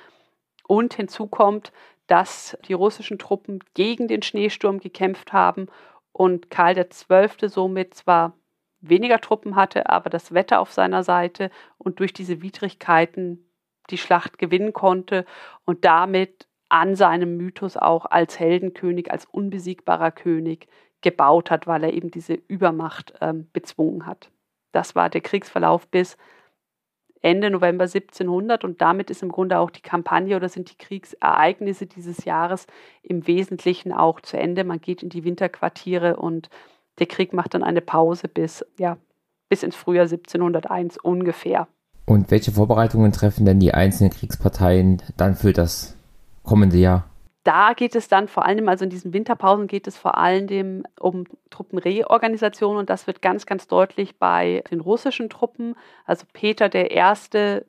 Und hinzu kommt, dass die russischen Truppen gegen den Schneesturm gekämpft haben und Karl XII. somit zwar weniger Truppen hatte, aber das Wetter auf seiner Seite und durch diese Widrigkeiten die Schlacht gewinnen konnte und damit an seinem Mythos auch als Heldenkönig, als unbesiegbarer König gebaut hat, weil er eben diese Übermacht ähm, bezwungen hat. Das war der Kriegsverlauf bis Ende November 1700 und damit ist im Grunde auch die Kampagne oder sind die Kriegsereignisse dieses Jahres im Wesentlichen auch zu Ende. Man geht in die Winterquartiere und der Krieg macht dann eine Pause bis, ja, bis ins Frühjahr 1701 ungefähr. Und welche Vorbereitungen treffen denn die einzelnen Kriegsparteien dann für das kommende Jahr? Da geht es dann vor allem, also in diesen Winterpausen geht es vor allem um Truppenreorganisation und das wird ganz, ganz deutlich bei den russischen Truppen. Also Peter der Erste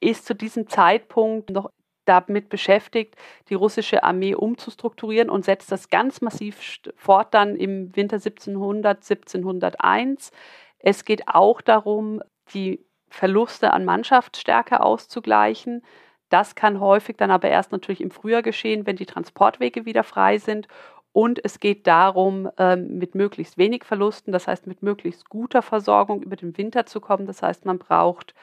ist zu diesem Zeitpunkt noch damit beschäftigt, die russische Armee umzustrukturieren und setzt das ganz massiv fort dann im Winter 1700, 1701. Es geht auch darum, die Verluste an Mannschaftsstärke auszugleichen. Das kann häufig dann aber erst natürlich im Frühjahr geschehen, wenn die Transportwege wieder frei sind. Und es geht darum, ähm, mit möglichst wenig Verlusten, das heißt mit möglichst guter Versorgung über den Winter zu kommen. Das heißt, man braucht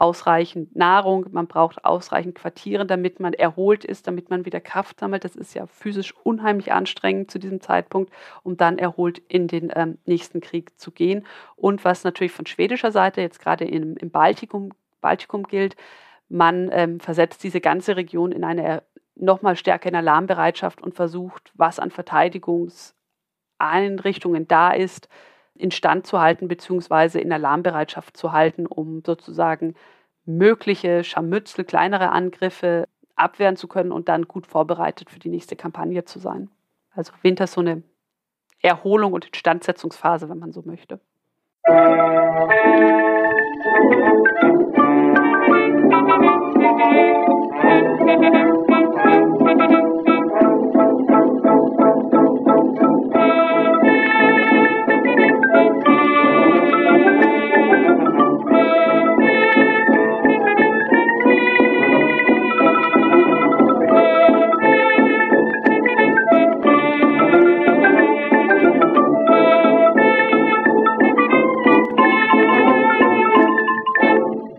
ausreichend Nahrung, man braucht ausreichend Quartiere, damit man erholt ist, damit man wieder Kraft sammelt. Das ist ja physisch unheimlich anstrengend zu diesem Zeitpunkt, um dann erholt in den ähm, nächsten Krieg zu gehen. Und was natürlich von schwedischer Seite jetzt gerade im, im Baltikum, Baltikum gilt, man ähm, versetzt diese ganze Region in eine nochmal stärker in Alarmbereitschaft und versucht, was an Verteidigungseinrichtungen da ist, instand zu halten bzw. in Alarmbereitschaft zu halten, um sozusagen mögliche Scharmützel, kleinere Angriffe abwehren zu können und dann gut vorbereitet für die nächste Kampagne zu sein. Also Winter ist so eine Erholung und Instandsetzungsphase, wenn man so möchte. Musik Thank you.